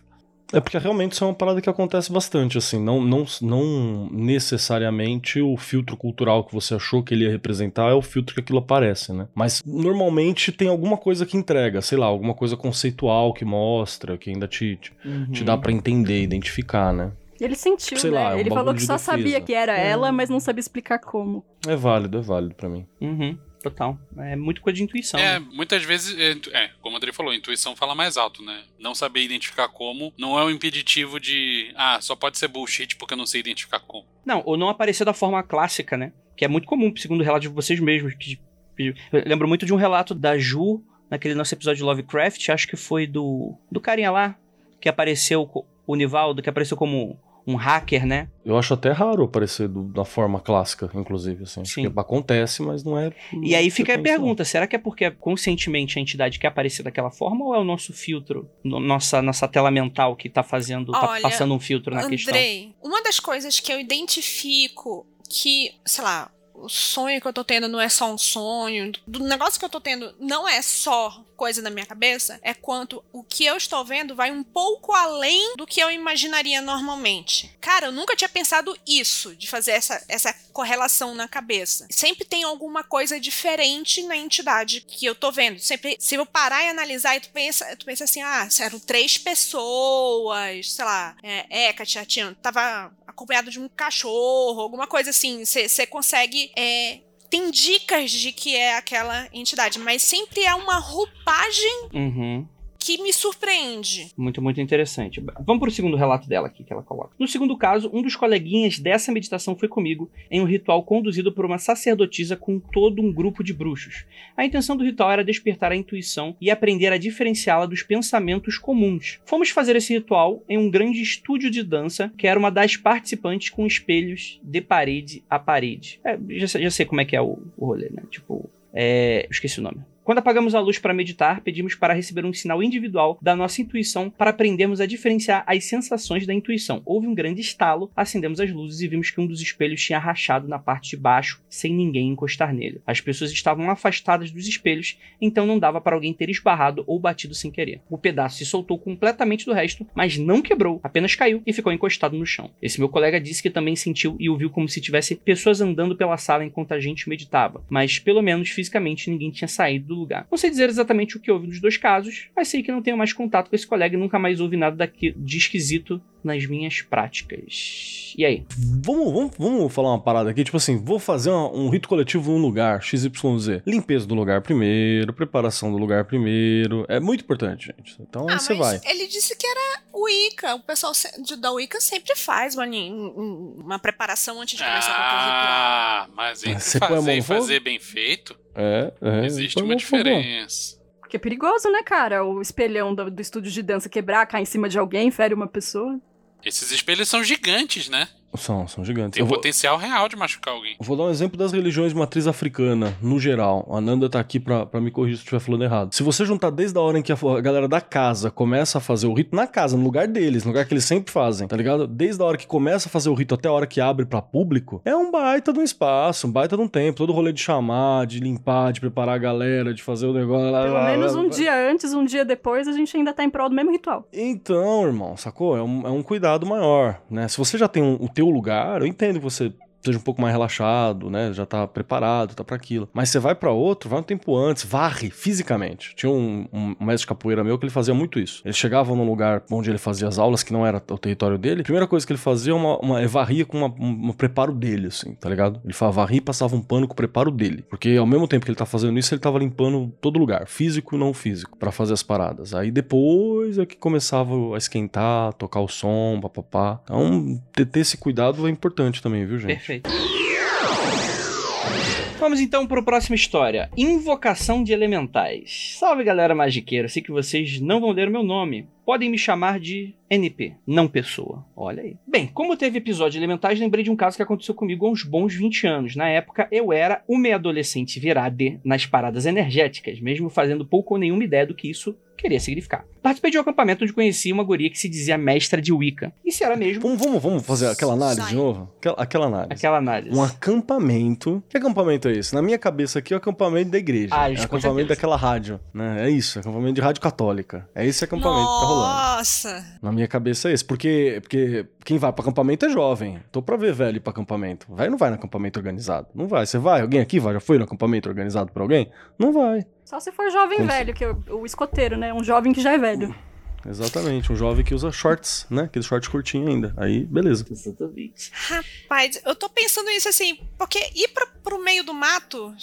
É porque realmente isso é uma parada que acontece bastante, assim. Não, não, não necessariamente o filtro cultural que você achou que ele ia representar é o filtro que aquilo aparece, né? Mas normalmente tem alguma coisa que entrega, sei lá, alguma coisa conceitual que mostra, que ainda te, te, Uhum. te dá pra entender, identificar, né? Ele sentiu, Sei né? lá, é um ele falou que de só defesa. sabia que era É. ela, mas não sabia explicar como. É válido, é válido pra mim. Uhum. Total. É muito coisa de intuição. É, né? muitas vezes, é, é, como o André falou, a intuição fala mais alto, né? Não saber identificar como não é um impeditivo de, ah, só pode ser bullshit porque eu não sei identificar como. Não, ou não aparecer da forma clássica, né? Que é muito comum, segundo o relato de vocês mesmos. Que, eu lembro muito de um relato da Ju, naquele nosso episódio de Lovecraft, acho que foi do, do carinha lá, que apareceu, o Nivaldo, que apareceu como um hacker, né? Eu acho até raro aparecer do- da forma clássica, inclusive, assim. Sim. Porque acontece, mas não é... E aí fica a pergunta: será que é porque conscientemente a entidade quer aparecer daquela forma ou é o nosso filtro, no- nossa, nossa tela mental que tá fazendo, tá Olha, passando um filtro na questão? Andrei, uma das coisas que eu identifico que, sei lá, o sonho que eu tô tendo não é só um sonho, do negócio que eu tô tendo não é só coisa na minha cabeça, é quanto o que eu estou vendo vai um pouco além do que eu imaginaria normalmente. Cara, eu nunca tinha pensado isso, de fazer essa, essa correlação na cabeça. Sempre tem alguma coisa diferente na entidade que eu tô vendo. Sempre, se eu parar e analisar, e tu pensa, tu pensa assim, ah, eram três pessoas, sei lá, é, Hecate, tinha, tava acompanhado de um cachorro, alguma coisa assim. Você consegue. É, tem dicas de que é aquela entidade, mas sempre é uma roupagem Uhum. Que me surpreende. Muito, muito interessante. Vamos pro segundo relato dela aqui que ela coloca. No segundo caso, um dos coleguinhas dessa meditação foi comigo em um ritual conduzido por uma sacerdotisa com todo um grupo de bruxos. A intenção do ritual era despertar a intuição e aprender a diferenciá-la dos pensamentos comuns. Fomos fazer esse ritual em um grande estúdio de dança, que era uma das participantes com espelhos de parede a parede. É, já, sei- já sei como é que é o, o rolê, né? Tipo, é, esqueci o nome. Quando apagamos a luz para meditar, pedimos para receber um sinal individual da nossa intuição para aprendermos a diferenciar as sensações da intuição. Houve um grande estalo, acendemos as luzes e vimos que um dos espelhos tinha rachado na parte de baixo, sem ninguém encostar nele. As pessoas estavam afastadas dos espelhos, então não dava para alguém ter esbarrado ou batido sem querer. O pedaço se soltou completamente do resto, mas não quebrou, apenas caiu e ficou encostado no chão. Esse meu colega disse que também sentiu e ouviu como se tivesse pessoas andando pela sala enquanto a gente meditava, mas pelo menos fisicamente ninguém tinha saído do lugar. Não sei dizer exatamente o que houve nos dois casos, mas sei que não tenho mais contato com esse colega e nunca mais ouvi nada daqui de esquisito nas minhas práticas. E aí? Vamos, vamos, vamos falar uma parada aqui, tipo assim, vou fazer uma- um rito coletivo num lugar, XYZ. Limpeza do lugar primeiro, preparação do lugar primeiro. É muito importante, gente. Então aí ah, você vai. ele disse que era Wicca. O pessoal se- de- da Wicca sempre faz uma, uma preparação antes de começar qualquer ritual. Ah, mas entre fazer e fazer bem feito, É, é. existe uma diferença. Porque é perigoso, né, cara? O espelhão do, do estúdio de dança quebrar, cair em cima de alguém, fere uma pessoa. Esses espelhos são gigantes, né? São, são gigantes. Tem Eu vou, potencial real de machucar alguém. vou dar um exemplo das religiões de matriz africana, no geral. A Nanda tá aqui pra, pra me corrigir se eu estiver falando errado. Se você juntar desde a hora em que a, a galera da casa começa a fazer o rito na casa, no lugar deles, no lugar que eles sempre fazem, tá ligado? Desde a hora que começa a fazer o rito até a hora que abre pra público, é um baita de um espaço, um baita de um tempo. Todo o rolê de chamar, de limpar, de preparar a galera, de fazer o negócio. lá, Pelo lá, menos lá, um lá. dia antes, um dia depois, a gente ainda tá em prol do mesmo ritual. Então, irmão, sacou? É um, é um cuidado maior, né? Se você já tem um- o teu lugar, eu entendo você seja um pouco mais relaxado, né? Já tá preparado, tá pra aquilo. Mas você vai pra outro, vai um tempo antes, varre fisicamente. Tinha um, um mestre de capoeira meu que ele fazia muito isso. Ele chegava num lugar onde ele fazia as aulas, que não era o território dele, primeira coisa que ele fazia é uma, uma varria com uma- um, um preparo dele, assim, tá ligado? Ele varria e passava um pano com o preparo dele. Porque ao mesmo tempo que ele tá fazendo isso, ele tava limpando todo lugar, físico e não físico, pra fazer as paradas. Aí depois é que começava a esquentar, tocar o som, papapá. Então, ter, ter esse cuidado é importante também, viu, gente? Perfeito. Vamos então para a próxima história. Invocação de Elementais. Salve galera magiqueira, sei que vocês não vão ler o meu nome. Podem me chamar de NP, não pessoa. Olha aí. Bem, como teve episódio Elementais, lembrei de um caso que aconteceu comigo há uns bons 20 anos. Na época, eu era uma adolescente virada nas paradas energéticas, mesmo fazendo pouco ou nenhuma ideia do que isso queria significar. Participei de um acampamento onde conheci uma guria que se dizia mestra de Wicca. E se era mesmo Vamos, vamos, vamos fazer aquela análise Sai. de novo? Aquela, aquela análise. aquela análise. Um acampamento. Que acampamento é esse? Na minha cabeça aqui é o acampamento da igreja. Ah, é o acampamento certeza. daquela rádio, né? É isso, acampamento de rádio católica. É esse acampamento que tá rolando. Nossa! Na minha cabeça é esse. Porque, porque quem vai pra acampamento é jovem. Tô pra ver velho ir pra acampamento. Velho não vai no acampamento organizado. Não vai. Você vai? Alguém aqui vai? Já foi no acampamento organizado por alguém? Não vai. Só se for jovem Como velho, que é o, o escoteiro, né? Um jovem que já é velho. Exatamente. Um jovem que usa shorts, né? Aquele short curtinho ainda. Aí, beleza. Exatamente. Rapaz, eu tô pensando nisso assim, porque ir pra, pro meio do mato.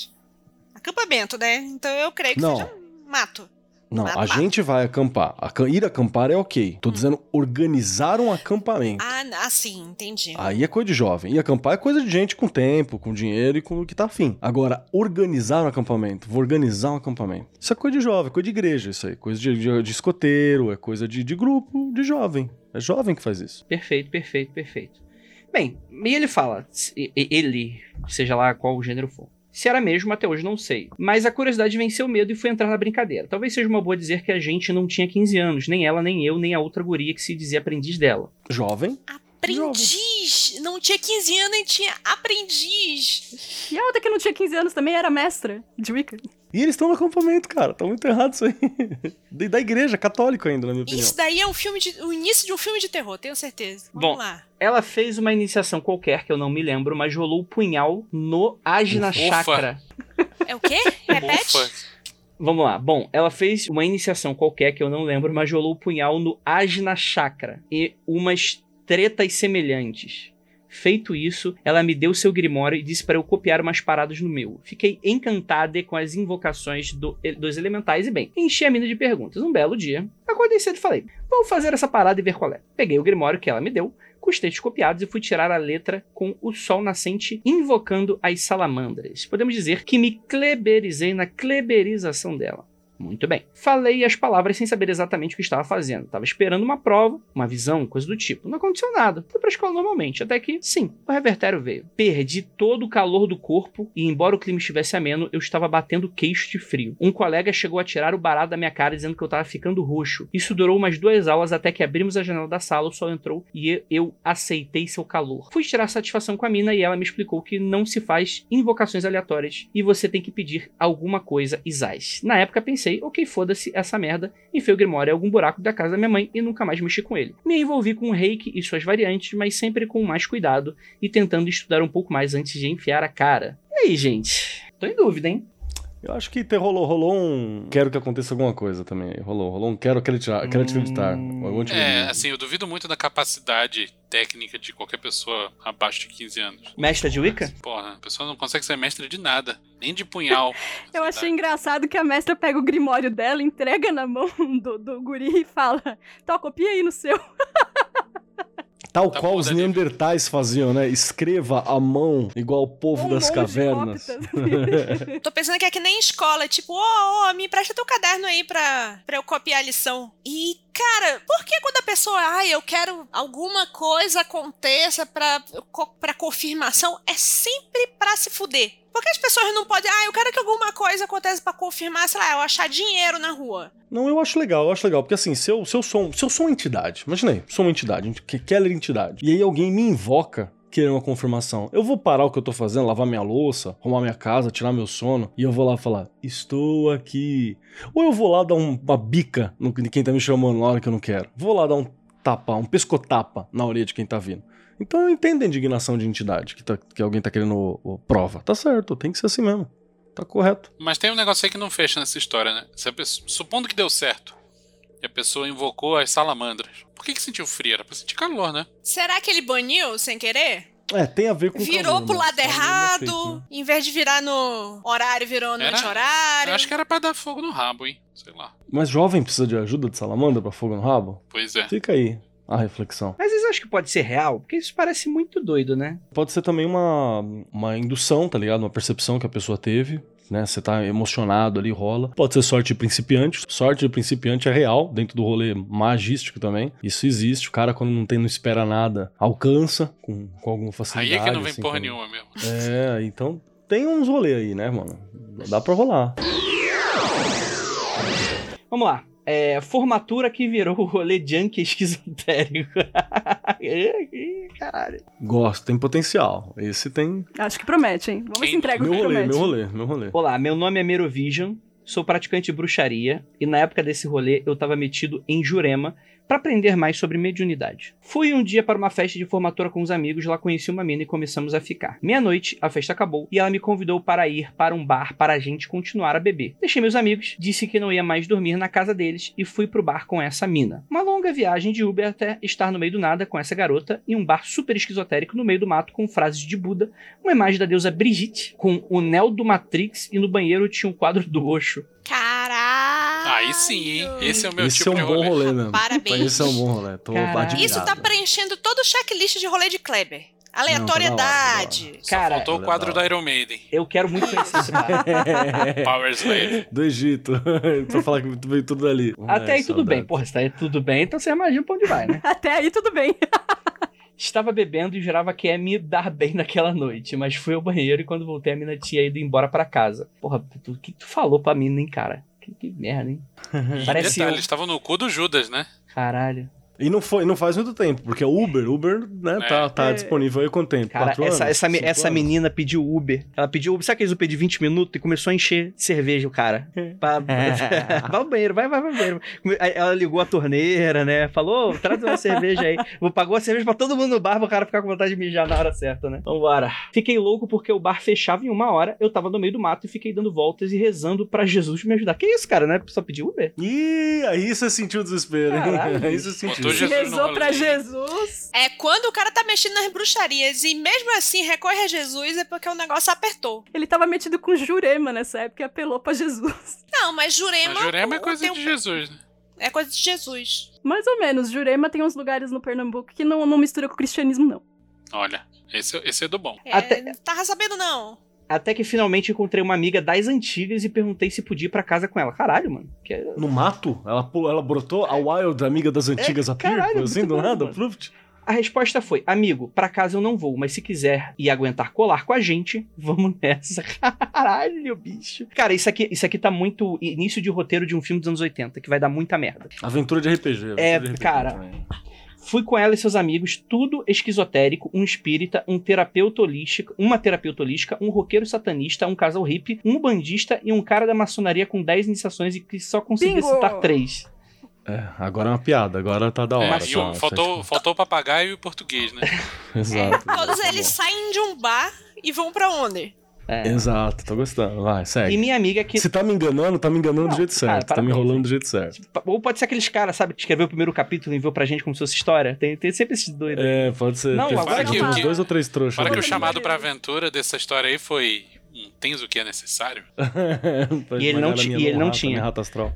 Acampamento, né? Então eu creio que Não. seja mato. Não, a gente vai acampar. Acam- Ir acampar é ok. Tô dizendo organizar um acampamento. Ah, ah, sim, entendi. Aí é coisa de jovem. E acampar é coisa de gente com tempo, com dinheiro e com o que tá afim. Agora, organizar um acampamento. Vou organizar um acampamento. Isso é coisa de jovem, coisa de igreja, isso aí. Coisa de, de- de escoteiro, é coisa de, de grupo, de jovem. É jovem que faz isso. Perfeito, perfeito, perfeito. Bem, e ele fala, ele, seja lá qual o gênero for. Se era mesmo, até hoje não sei. Mas a curiosidade venceu o medo e foi entrar na brincadeira. Talvez seja uma boa dizer que a gente não tinha 15 anos, nem ela, nem eu, nem a outra guria que se dizia aprendiz dela. Jovem. Aprendiz! Não tinha 15 anos e tinha aprendiz. E a outra que não tinha 15 anos também era mestra de Wicca. E eles estão no acampamento, cara. Tá muito errado isso aí. Da igreja, católico ainda, na minha opinião. Isso daí é um filme de. o início de um filme de terror, tenho certeza. Vamos Bom. lá. Ela fez uma iniciação qualquer, que eu não me lembro, mas rolou o punhal no Ajna Ufa. Chakra. É o quê? Repete? Ufa. Vamos lá. Bom, ela fez uma iniciação qualquer que eu não lembro, mas rolou o punhal no Ajna Chakra e umas tretas semelhantes. Feito isso, ela me deu seu grimório e disse para eu copiar umas paradas no meu. Fiquei encantada com as invocações do- dos elementais e bem, enchi a mina de perguntas. Um belo dia, acordei cedo e falei: vou fazer essa parada e ver qual é. Peguei o grimório que ela me deu, com os copiados e fui tirar a letra com o sol nascente invocando as salamandras. Podemos dizer que me kleberizei na kleberização dela. Muito bem. Falei as palavras sem saber exatamente o que estava fazendo. Estava esperando uma prova, uma visão, coisa do tipo. Não aconteceu nada. Fui pra escola normalmente. Até que, sim, o revertério veio. Perdi todo o calor do corpo e, embora o clima estivesse ameno, eu estava batendo queixo de frio. Um colega chegou a tirar o barato da minha cara dizendo que eu estava ficando roxo. Isso durou umas duas aulas até que abrimos a janela da sala, o sol entrou e eu aceitei seu calor. Fui tirar satisfação com a mina e ela me explicou que não se faz invocações aleatórias e você tem que pedir alguma coisa isais. Na época pensei, ok, foda-se essa merda, enfiei o Grimório em algum buraco da casa da minha mãe e nunca mais mexi com ele. Me envolvi com o reiki e suas variantes, mas sempre com mais cuidado e tentando estudar um pouco mais antes de enfiar a cara. E aí, gente? Tô em dúvida, hein? Eu acho que rolou, rolou um. Quero que aconteça alguma coisa também. Rolou, rolou um quero acreditar. Quero acreditar. Hum. Algum tipo É, de- assim, eu duvido muito da capacidade técnica de qualquer pessoa abaixo de 15 anos. Mestra de Wicca? Porra, a pessoa não consegue ser mestre de nada, nem de punhal. Eu achei engraçado que a mestra pega o grimório dela, entrega na mão do, do guri e fala: Tó, copia aí no seu. Tal Tá qual os neandertais faziam, né? Escreva à mão, igual o povo Um das cavernas. Tô pensando que é que nem escola, tipo, ô, ô, me empresta teu caderno aí pra, pra eu copiar a lição. E, cara, por que quando a pessoa, ai, eu quero alguma coisa aconteça pra, co- pra confirmação, é sempre pra se fuder? Por que as pessoas não podem, ah, eu quero que alguma coisa aconteça pra confirmar, sei lá, eu achar dinheiro na rua? Não, eu acho legal, eu acho legal. Porque assim, se eu, se eu, sou, se eu sou uma entidade, imagina aí, sou uma entidade, que Keller entidade, e aí alguém me invoca querendo uma confirmação. Eu vou parar o que eu tô fazendo, lavar minha louça, arrumar minha casa, tirar meu sono, e eu vou lá falar, estou aqui. Ou eu vou lá dar um- uma bica no de quem tá me chamando na hora que eu não quero. Vou lá dar um tapa, um pescotapa na orelha de quem tá vindo. Então eu entendo a indignação de entidade, que, tá- que alguém tá querendo prova. Tá certo, tem que ser assim mesmo. Tá correto. Mas tem um negócio aí que não fecha nessa história, né? Se a pessoa- supondo que deu certo, e a pessoa invocou as salamandras, por que, que sentiu frio? Era pra sentir calor, né? Será que ele baniu sem querer? É, tem a ver com Virou calor, pro mas lado calor não é errado, feito, né? em vez de virar no horário, virou no anti-horário. Eu acho que era pra dar fogo no rabo, hein? Sei lá. Mas jovem precisa de ajuda de salamandra pra fogo no rabo? Pois é. Fica aí a reflexão. Mas vocês acham que pode ser real? Porque isso parece muito doido, né? Pode ser também uma, uma indução, tá ligado? Uma percepção que a pessoa teve, né? Você tá emocionado ali, rola. Pode ser sorte de principiante. Sorte de principiante é real, dentro do rolê magístico também. Isso existe. O cara, quando não tem, não espera nada, alcança com, com alguma facilidade. Aí é que não vem assim, porra quando- nenhuma mesmo. É, então tem uns rolês aí, né, mano? Dá pra rolar. Vamos lá. É, formatura que virou o rolê junk esquizotérico. Caralho. Gosto, tem potencial. Esse tem. Acho que promete, hein? Vamos ver se Quem- entrega o Meu que rolê, promete. meu rolê, meu rolê. Olá, meu nome é Merovision. sou praticante de bruxaria e na época desse rolê eu tava metido em Jurema para aprender mais sobre mediunidade. Fui um dia para uma festa de formatura com os amigos, lá conheci uma mina e começamos a ficar. Meia-noite, a festa acabou e ela me convidou para ir para um bar para a gente continuar a beber. Deixei meus amigos, disse que não ia mais dormir na casa deles e fui pro bar com essa mina. Uma longa viagem de Uber até estar no meio do nada com essa garota em um bar super esquizotérico no meio do mato com frases de Buda, uma imagem da deusa Brigitte com o Neo do Matrix e no banheiro tinha um quadro do Osho. Aí sim, hein? Esse é o meu Esse tipo é um de bom rolê. rolê mesmo. Parabéns. Esse é um bom rolê. Tô admirado. Isso tá preenchendo todo o checklist de rolê de Kleber. Não, Aleatoriedade. Só Cara, faltou o quadro do Iron Maiden. eu quero muito conhecer esse bar. Power Slave. Do Egito. pra falar que veio tudo dali. Até aí É, tudo bem. Porra, se tá aí tudo bem, então você imagina pra onde vai, né? Até aí tudo bem. Estava bebendo e jurava que ia me dar bem naquela noite, mas fui ao banheiro e quando voltei a mina tinha ido embora pra casa. Porra, tu- o que tu falou pra mina, hein, cara? Que, merda, hein? Parece detalhe, eu. eles estavam no cu do Judas, né? Caralho. E não, foi, não faz muito tempo, porque o Uber, Uber, né, tá, tá É. disponível aí quanto tempo? Cara, Quatro essa, anos? essa, essa anos? menina pediu Uber. Ela pediu Uber. Sabe aqueles Uber de 20 minutos? E começou a encher de cerveja o cara. Pra- vai ao banheiro, vai, vai, vai ao banheiro. Ela ligou a torneira, né? Falou, traz uma cerveja aí. Vou pagou a cerveja pra todo mundo no bar, pro cara ficar com vontade de mijar na hora certa, né? Vambora. Fiquei louco porque o bar fechava em uma hora. Eu tava no meio do mato e fiquei dando voltas e rezando pra Jesus me ajudar. Que isso, cara, né? Só pedir Uber? Ih, aí você sentiu o desespero, hein? Aí você sentiu. Jesus no Rezou pra Jesus. É quando o cara tá mexendo nas bruxarias e mesmo assim recorre a Jesus é porque o negócio apertou. Ele tava metido com Jurema nessa época e apelou pra Jesus. Não, mas Jurema. Mas Jurema é coisa tem um- de Jesus, né? É coisa de Jesus. Mais ou menos. Jurema tem uns lugares no Pernambuco que não, não mistura com o cristianismo, não. Olha, esse, esse é do bom. É, Até- Não tava sabendo, não. Até que finalmente encontrei uma amiga das antigas e perguntei se podia ir pra casa com ela. Caralho, mano. Que... é- No mato? Ela, pulou- ela brotou a Wild, amiga das antigas É, a Pir, caralho, assim, do nada, pluft. A resposta foi: Amigo, pra casa eu não vou, mas se quiser e aguentar colar com a gente, vamos nessa. Caralho, bicho. Cara, isso aqui, isso aqui tá muito início de roteiro de um filme dos anos 80, que vai dar muita merda. Aventura de RPG. aventura É, de RPG cara. também. Fui com ela e seus amigos, tudo esquizotérico, um espírita, um terapeuta holística, uma terapeuta holística, um roqueiro satanista, um casal hippie, um bandista e um cara da maçonaria com 10 iniciações e que só conseguia Bingo! citar três. É, agora é uma piada, agora tá da É, hora. e só, o- faltou, só- faltou o papagaio e o português, né? Exato. Todos tá eles saem de um bar e vão pra onde? É. Exato, tô gostando. Vai, E segue. minha amiga que. Se tá me enganando, tá me enganando Não, do jeito cara, certo. tá me enrolando do jeito certo. Ou pode ser aqueles caras, sabe, que escreveu o primeiro capítulo e enviou pra gente como se fosse história. Tem, tem sempre esses doidos. É, pode ser. Não, agora que- dois, que- dois ou três trouxas. Fora que o chamado pra aventura dessa história aí foi. Um, tens o que é necessário? E ele não e ele não rata, tinha. rata astral.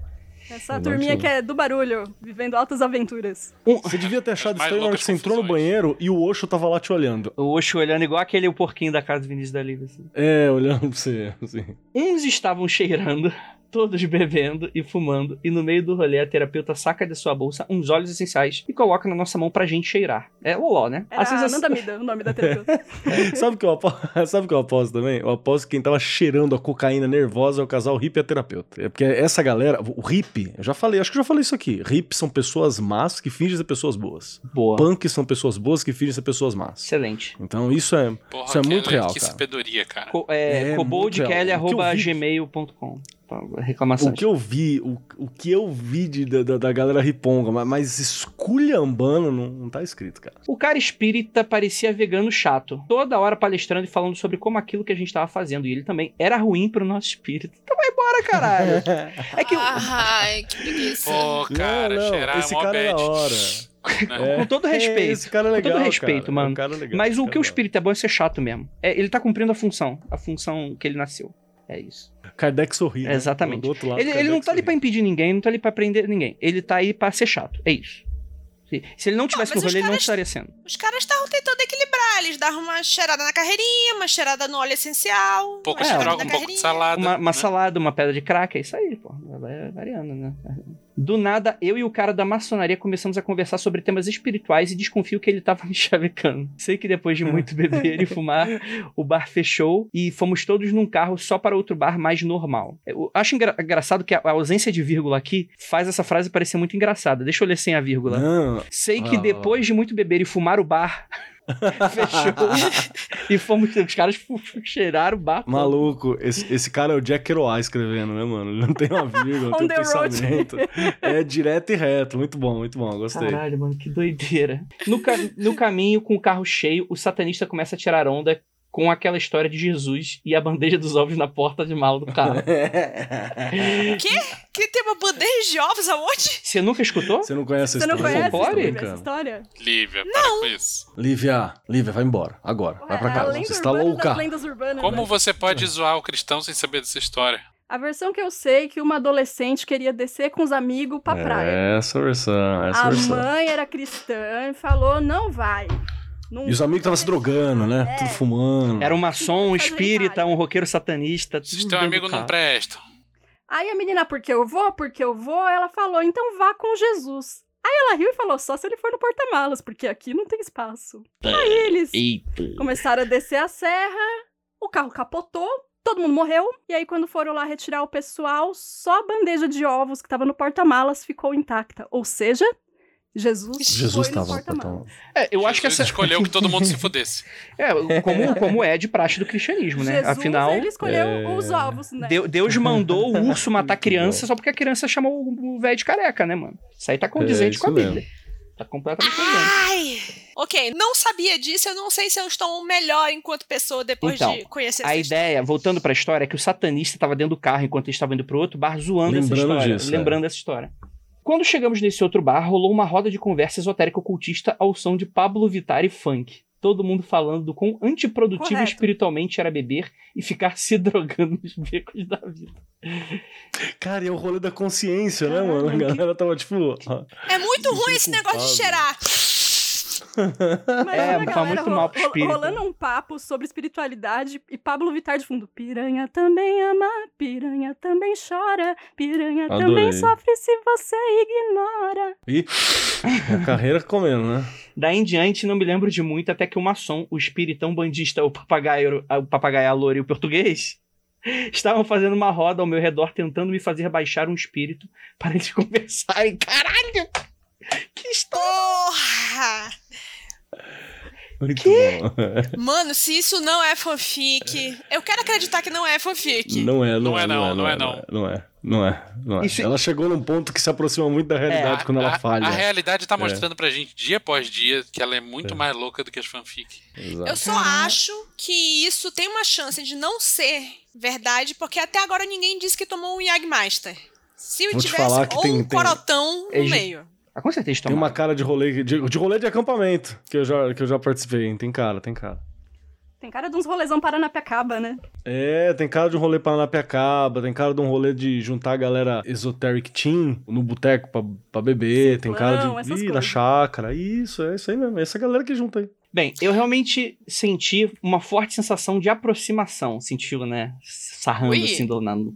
Essa turminha que é do barulho, vivendo altas aventuras. Você devia ter achado mais estranho na hora que você entrou no banheiro e o Osho tava lá te olhando. O Osho olhando igual aquele porquinho da casa do Vinícius da Liga. Assim. É, olhando pra você, assim. Uns estavam cheirando, todos bebendo e fumando, e no meio do rolê a terapeuta saca de sua bolsa uns óleos essenciais e coloca na nossa mão pra gente cheirar. É loló, né? Era A sensação- Nanda Mida, o nome da terapeuta. Sabe o que eu aposto? Sabe o que eu aposto também? Eu aposto que quem tava cheirando a cocaína nervosa é o casal hippie e a terapeuta. É porque essa galera, o hippie, eu já falei, acho que eu já falei isso aqui. Hippie são pessoas más que fingem ser pessoas boas. Boa. Punk são pessoas boas que fingem ser pessoas más. Excelente. Então isso é. Porra, Isso é muito real, Que cara. sabedoria, cara. Co é, É, que coboldkelly.gmail.com Reclamação. O que eu vi, o, o que eu vi de, da, da- da galera riponga, mas, mas esculhambando não, não tá escrito, cara. O cara espírita parecia vegano chato, toda hora palestrando e falando sobre como aquilo que a gente tava fazendo. E ele também era ruim pro nosso espírito. Então vai embora, caralho. É que, Ai, que preguiça. Pô, cara, não, não, esse é mó cara é da hora. Né? com todo respeito. esse cara é com legal, todo respeito, cara. mano. É um cara legal, Mas esse o cara que o é espírito é bom é ser chato mesmo. É, ele tá cumprindo a função, a função que ele nasceu. É isso. Kardec sorri. né? Exatamente. Do outro lado, Ele, ele não tá ali sorri. pra impedir ninguém, não tá ali pra prender ninguém. Ele tá aí pra ser chato. É isso. Se, ele não tivesse mas no ele não estaria sendo. Os caras estavam tentando equilibrar. Eles davam uma cheirada na carreirinha, uma cheirada no óleo essencial. Um pouco uma de droga, um pouco de salada. Uma, uma né? salada, uma pedra de crack, é isso aí, pô. Vai variando, né? Do nada, eu e o cara da maçonaria começamos a conversar sobre temas espirituais e desconfio que ele tava me chavecando. Sei que depois de muito beber e fumar, o bar fechou e fomos todos num carro só para outro bar mais normal. Eu acho engra- engraçado que a ausência de vírgula aqui faz essa frase parecer muito engraçada. Deixa eu ler sem a vírgula. Não, Sei que Ah, depois de muito beber e fumar o bar, Fechou. e fomos. Os caras cheiraram o bar. todo. Maluco, esse, esse cara é o Jack Kerouac escrevendo, né, mano? Ele não tem uma vírgula, não tem um pensamento. É direto e reto. Muito bom, muito bom. Gostei. Caralho, mano, que doideira. No, ca- no caminho, com o carro cheio, o satanista começa a tirar onda com aquela história de Jesus e a bandeja dos ovos na porta de mala do carro. Que tem uma bandeja de ovos aonde? Você nunca escutou? Você não conhece Você essa não história? conhece Não essa história? Lívia, para com isso. Lívia, Lívia, vai embora. Agora. Vai pra a casa. Você está louca. urbanas, Como né? você pode zoar o cristão sem saber dessa história? A versão que eu sei é que uma adolescente queria descer com os amigos pra praia. Essa versão, essa a versão. mãe era cristã e falou: não vai. Não E os amigos estavam se drogando, né? É. Tudo fumando. Era um maçom, um espírita, um roqueiro satanista. Se tudo teu amigo não presta. Aí a menina, porque eu vou, porque eu vou, ela falou, então vá com Jesus. Aí ela riu e falou, só se ele for no porta-malas, porque aqui não tem espaço. Aí eles Eita. começaram a descer a serra, o carro capotou, todo mundo morreu, e aí quando foram lá retirar o pessoal, só a bandeja de ovos que tava no porta-malas ficou intacta. Ou seja, Jesus, Jesus foi estava no. É, eu acho que essa. escolheu que todo mundo se fudesse. É, como, como é de praxe do cristianismo, né? Jesus, Afinal, ele escolheu é, os ovos, né? Deu- Deus mandou o urso matar a criança só porque a criança chamou o velho de careca, né, mano? Isso aí tá condizente É, com a mesmo. Bíblia. Tá completamente condizente. Ai! Ok, não sabia disso, eu não sei se eu estou melhor enquanto pessoa depois Então, de conhecer A essa história. ideia, voltando pra história, é que o satanista tava dentro do carro enquanto eles estavam indo pro outro bar, zoando essa Lembrando história. disso, é. lembrando essa história. Quando chegamos nesse outro bar, rolou uma roda de conversa esotérica ocultista ao som de Pablo Vittar e funk. Todo mundo falando do quão antiprodutivo Correto. espiritualmente era beber e ficar se drogando nos becos da vida. Cara, e é o rolê da consciência, né, mano? A galera tava tipo. É muito ruim esse negócio de cheirar. Imagina É, faz galera muito mal pro ro- espírito. Rolando um papo sobre espiritualidade e Pablo Vittar de fundo. Piranha também ama, piranha também chora, piranha Adorei. também sofre se você ignora. Ih, a carreira comendo, né? Daí em diante, não me lembro de muito, até que o maçom, o espiritão bandista, o papagaio, o papagaio louro e o português estavam fazendo uma roda ao meu redor, tentando me fazer baixar um espírito para eles conversarem. Caralho! Que história! Muito bom. Mano, se isso não é fanfic, eu quero acreditar que não é fanfic. Não é, não, Não é, é não, não é não. Não é, não é, não é. Isso- Ela chegou num ponto que se aproxima muito da realidade É, quando ela a, falha. a realidade tá É. mostrando pra gente dia após dia que ela é muito É. mais louca do que as fanfic. Exato. Eu só acho que isso tem uma chance de não ser verdade, porque até agora ninguém disse que tomou um Yagmaster. Se Vou te tivesse falar que ou tem- um tem- corotão no É, meio. Ah, com certeza Tem uma cara de rolê de, de rolê de acampamento que eu já que eu já participei. hein? Tem cara, tem cara. Tem cara de uns rolezão Paranapiacaba, né? É, tem cara de um rolê Paranapiacaba, tem cara de um rolê de juntar a galera Esoteric Team no boteco pra, pra beber, tem cara de ir na chácara. Isso, é isso aí mesmo. Essa galera que junta aí. Bem, eu realmente senti uma forte sensação de aproximação. Sentiu, né? Sarrando Ui. assim do, na, no,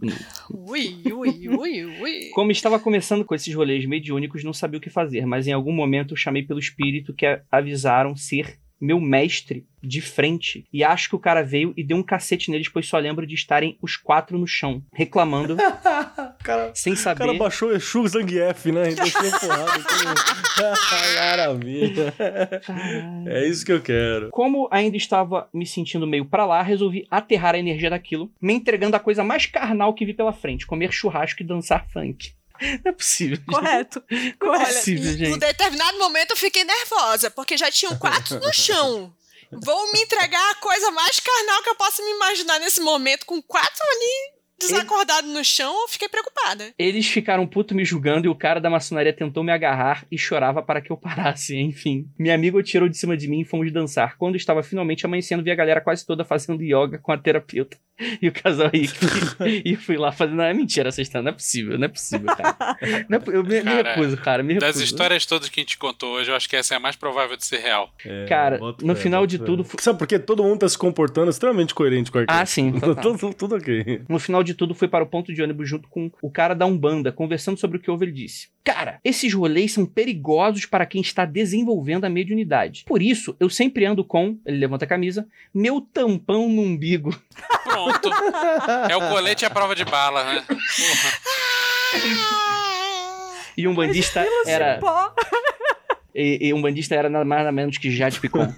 Ui, ui, ui, ui. Como estava começando com esses rolês mediúnicos, não sabia o que fazer, mas em algum momento chamei pelo espírito que avisaram ser meu mestre de frente. E acho que o cara veio e deu um cacete neles, pois só lembro de estarem os quatro no chão, reclamando, cara, sem o cara saber. baixou o Exu Zangief, né? Porrada. todo- Maravilha. Caralho. É isso que eu quero. Como ainda estava me sentindo meio pra lá, resolvi aterrar a energia daquilo, me entregando a coisa mais carnal que vi pela frente: comer churrasco e dançar funk. Não é possível. gente. Correto. Não é Correto. possível, Em um gente. determinado momento eu fiquei nervosa, porque já tinham quatro no chão. Vou me entregar a coisa mais carnal que eu possa me imaginar nesse momento, com quatro ali desacordados no chão, eu fiquei preocupada. Eles ficaram puto me julgando e o cara da maçonaria tentou me agarrar e chorava para que eu parasse. Enfim, minha amiga o tirou de cima de mim e fomos dançar. Quando estava finalmente amanhecendo, vi a galera quase toda fazendo yoga com a terapeuta. E o casal aí. e eu fui lá fazendo. Não, é mentira essa história. Não é possível, não é possível, cara. Não é eu me, me Cara, recuso, cara. Me recuso. Das histórias todas que a gente contou hoje, eu acho que essa é a mais provável de ser real. É, Cara, boto no fé, final boto de tudo, foi- Sabe por quê? Todo mundo tá se comportando extremamente coerente com o Ah, sim. tudo, tudo ok. No final de tudo, fui para o ponto de ônibus junto com o cara da Umbanda, conversando sobre o que houve. Ele disse: Cara, esses rolês são perigosos para quem está desenvolvendo a mediunidade. Por isso, eu sempre ando com, ele levanta a camisa, meu tampão no umbigo. Pronto. é o colete e a prova de bala, né? Porra. E um bandista de era. E, e um bandista era nada mais nada menos que Jade Picon.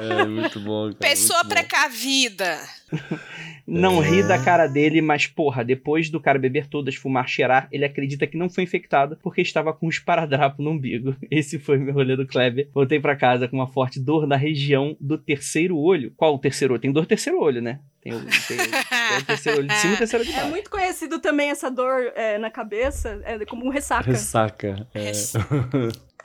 É, muito bom, cara. Pessoa muito precavida. Não ri É. da cara dele, mas porra, depois do cara beber todas, fumar, cheirar, ele acredita que não foi infectado porque estava com um esparadrapo no umbigo. Esse foi meu rolê do Kleber. Voltei pra casa com uma forte dor na região do terceiro olho. Qual o terceiro olho? Tem dor terceiro olho, né? Tem o, tem, tem o terceiro olho de cima e o terceiro olho de É baixo. muito conhecido também essa dor é, na cabeça, é como um ressaca. Ressaca. É.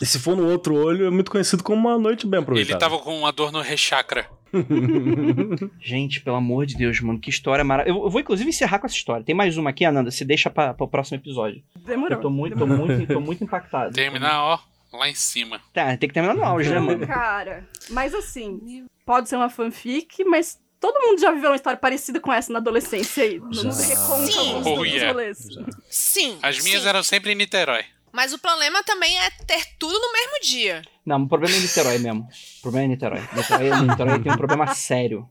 E se for no outro olho, é muito conhecido como uma noite bem Ele aproveitada. tava com uma dor no rechakra. Gente, pelo amor de Deus, mano, que história maravilhosa. Eu, vou inclusive encerrar com essa história. Tem mais uma aqui, Ananda, se deixa pra, pro próximo episódio. Demorou. Eu tô muito, tô muito, tô muito impactado. Terminar, ó, lá em cima. Tá, tem que terminar no auge, né, mano? Cara, mas assim, pode ser uma fanfic, mas todo mundo já viveu uma história parecida com essa na adolescência aí. Reconta Sim. Oh, yeah. Sim. As minhas sim. eram sempre em Niterói. Mas o problema também é ter tudo no mesmo dia. Não, o problema é Niterói mesmo. O problema é Niterói. Niterói, Niterói tem um problema sério.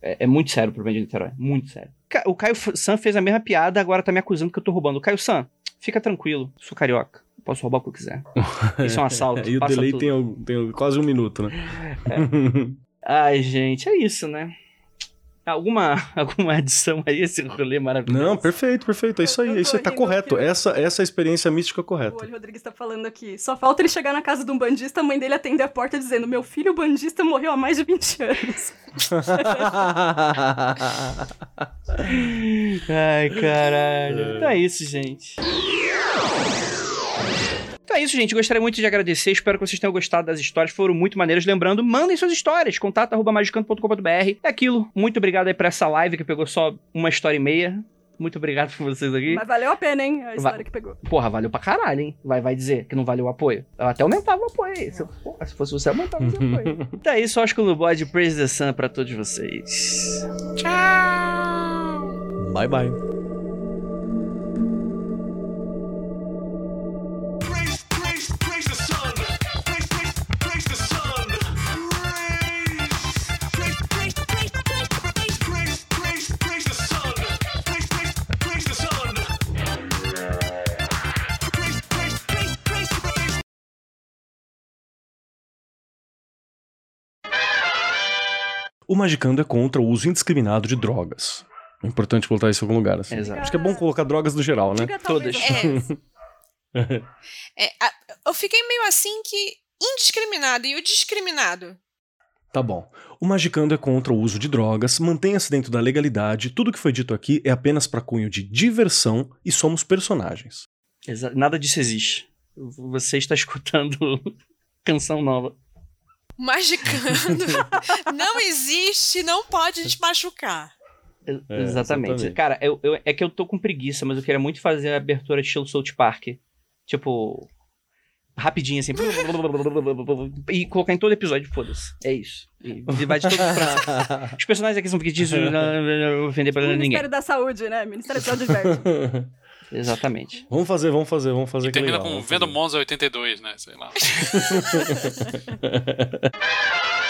É, é muito sério o problema de Niterói. Muito sério. O Caio San fez a mesma piada, agora tá me acusando que eu tô roubando. Caio San, fica tranquilo. Sou carioca. Posso roubar o que eu quiser. Isso é um assalto. e o delay tudo. tem, tem quase um minuto, né? Ai, gente, é isso, né? Alguma, alguma adição aí a esse rolê maravilhoso? Não, perfeito, perfeito. É isso aí, Eu isso aí, tá correto. aqui. Essa, essa é a experiência mística O correta. Olho Rodrigues tá falando aqui. Só falta ele chegar na casa de um bandista, a mãe dele atender a porta dizendo: Meu filho bandista morreu há mais de 20 anos. Ai, caralho. Então é isso, gente. Então é isso, gente. Gostaria muito de agradecer. Espero que vocês tenham gostado das histórias. Foram muito maneiras. Lembrando, mandem suas histórias. Contato arroba magicanto.com.br. É aquilo. Muito obrigado aí por essa live que pegou só uma história e meia. Muito obrigado por vocês aqui. Mas valeu a pena, hein? A história que pegou. Porra, valeu pra caralho, hein? Vai, vai dizer que não valeu o apoio? Eu até aumentava o apoio aí. Se, eu- porra, se fosse você, eu aumentava o seu apoio. então é isso. Oscar no bode. Praise the Sun pra todos vocês. Bye, bye. O Magicando é contra o uso indiscriminado de drogas. É importante botar isso em algum lugar, assim. Exato. Acho que é bom colocar drogas no geral, né? Diga Todas. É. É, eu fiquei meio assim que indiscriminado e o discriminado. Tá bom. O Magicando é contra o uso de drogas, mantenha-se dentro da legalidade, tudo que foi dito aqui é apenas para cunho de diversão e somos personagens. Exa- Nada disso existe. Você está escutando canção nova. Magicando não existe, não pode te machucar. É, exatamente. exatamente. Cara, eu, eu- é que eu tô com preguiça, mas eu queria muito fazer a abertura estilo South Park. Tipo, rapidinho assim. e colocar em todo episódio, foda-se. É isso. E vai de todos pra... Os personagens aqui são fictícios, não vou ofender pra ninguém. Ministério da Saúde, né? Ministério da Saúde adverte. Exatamente. vamos fazer, vamos fazer, vamos fazer. E termina legal, com Vendo. Monza 82, né? Sei lá.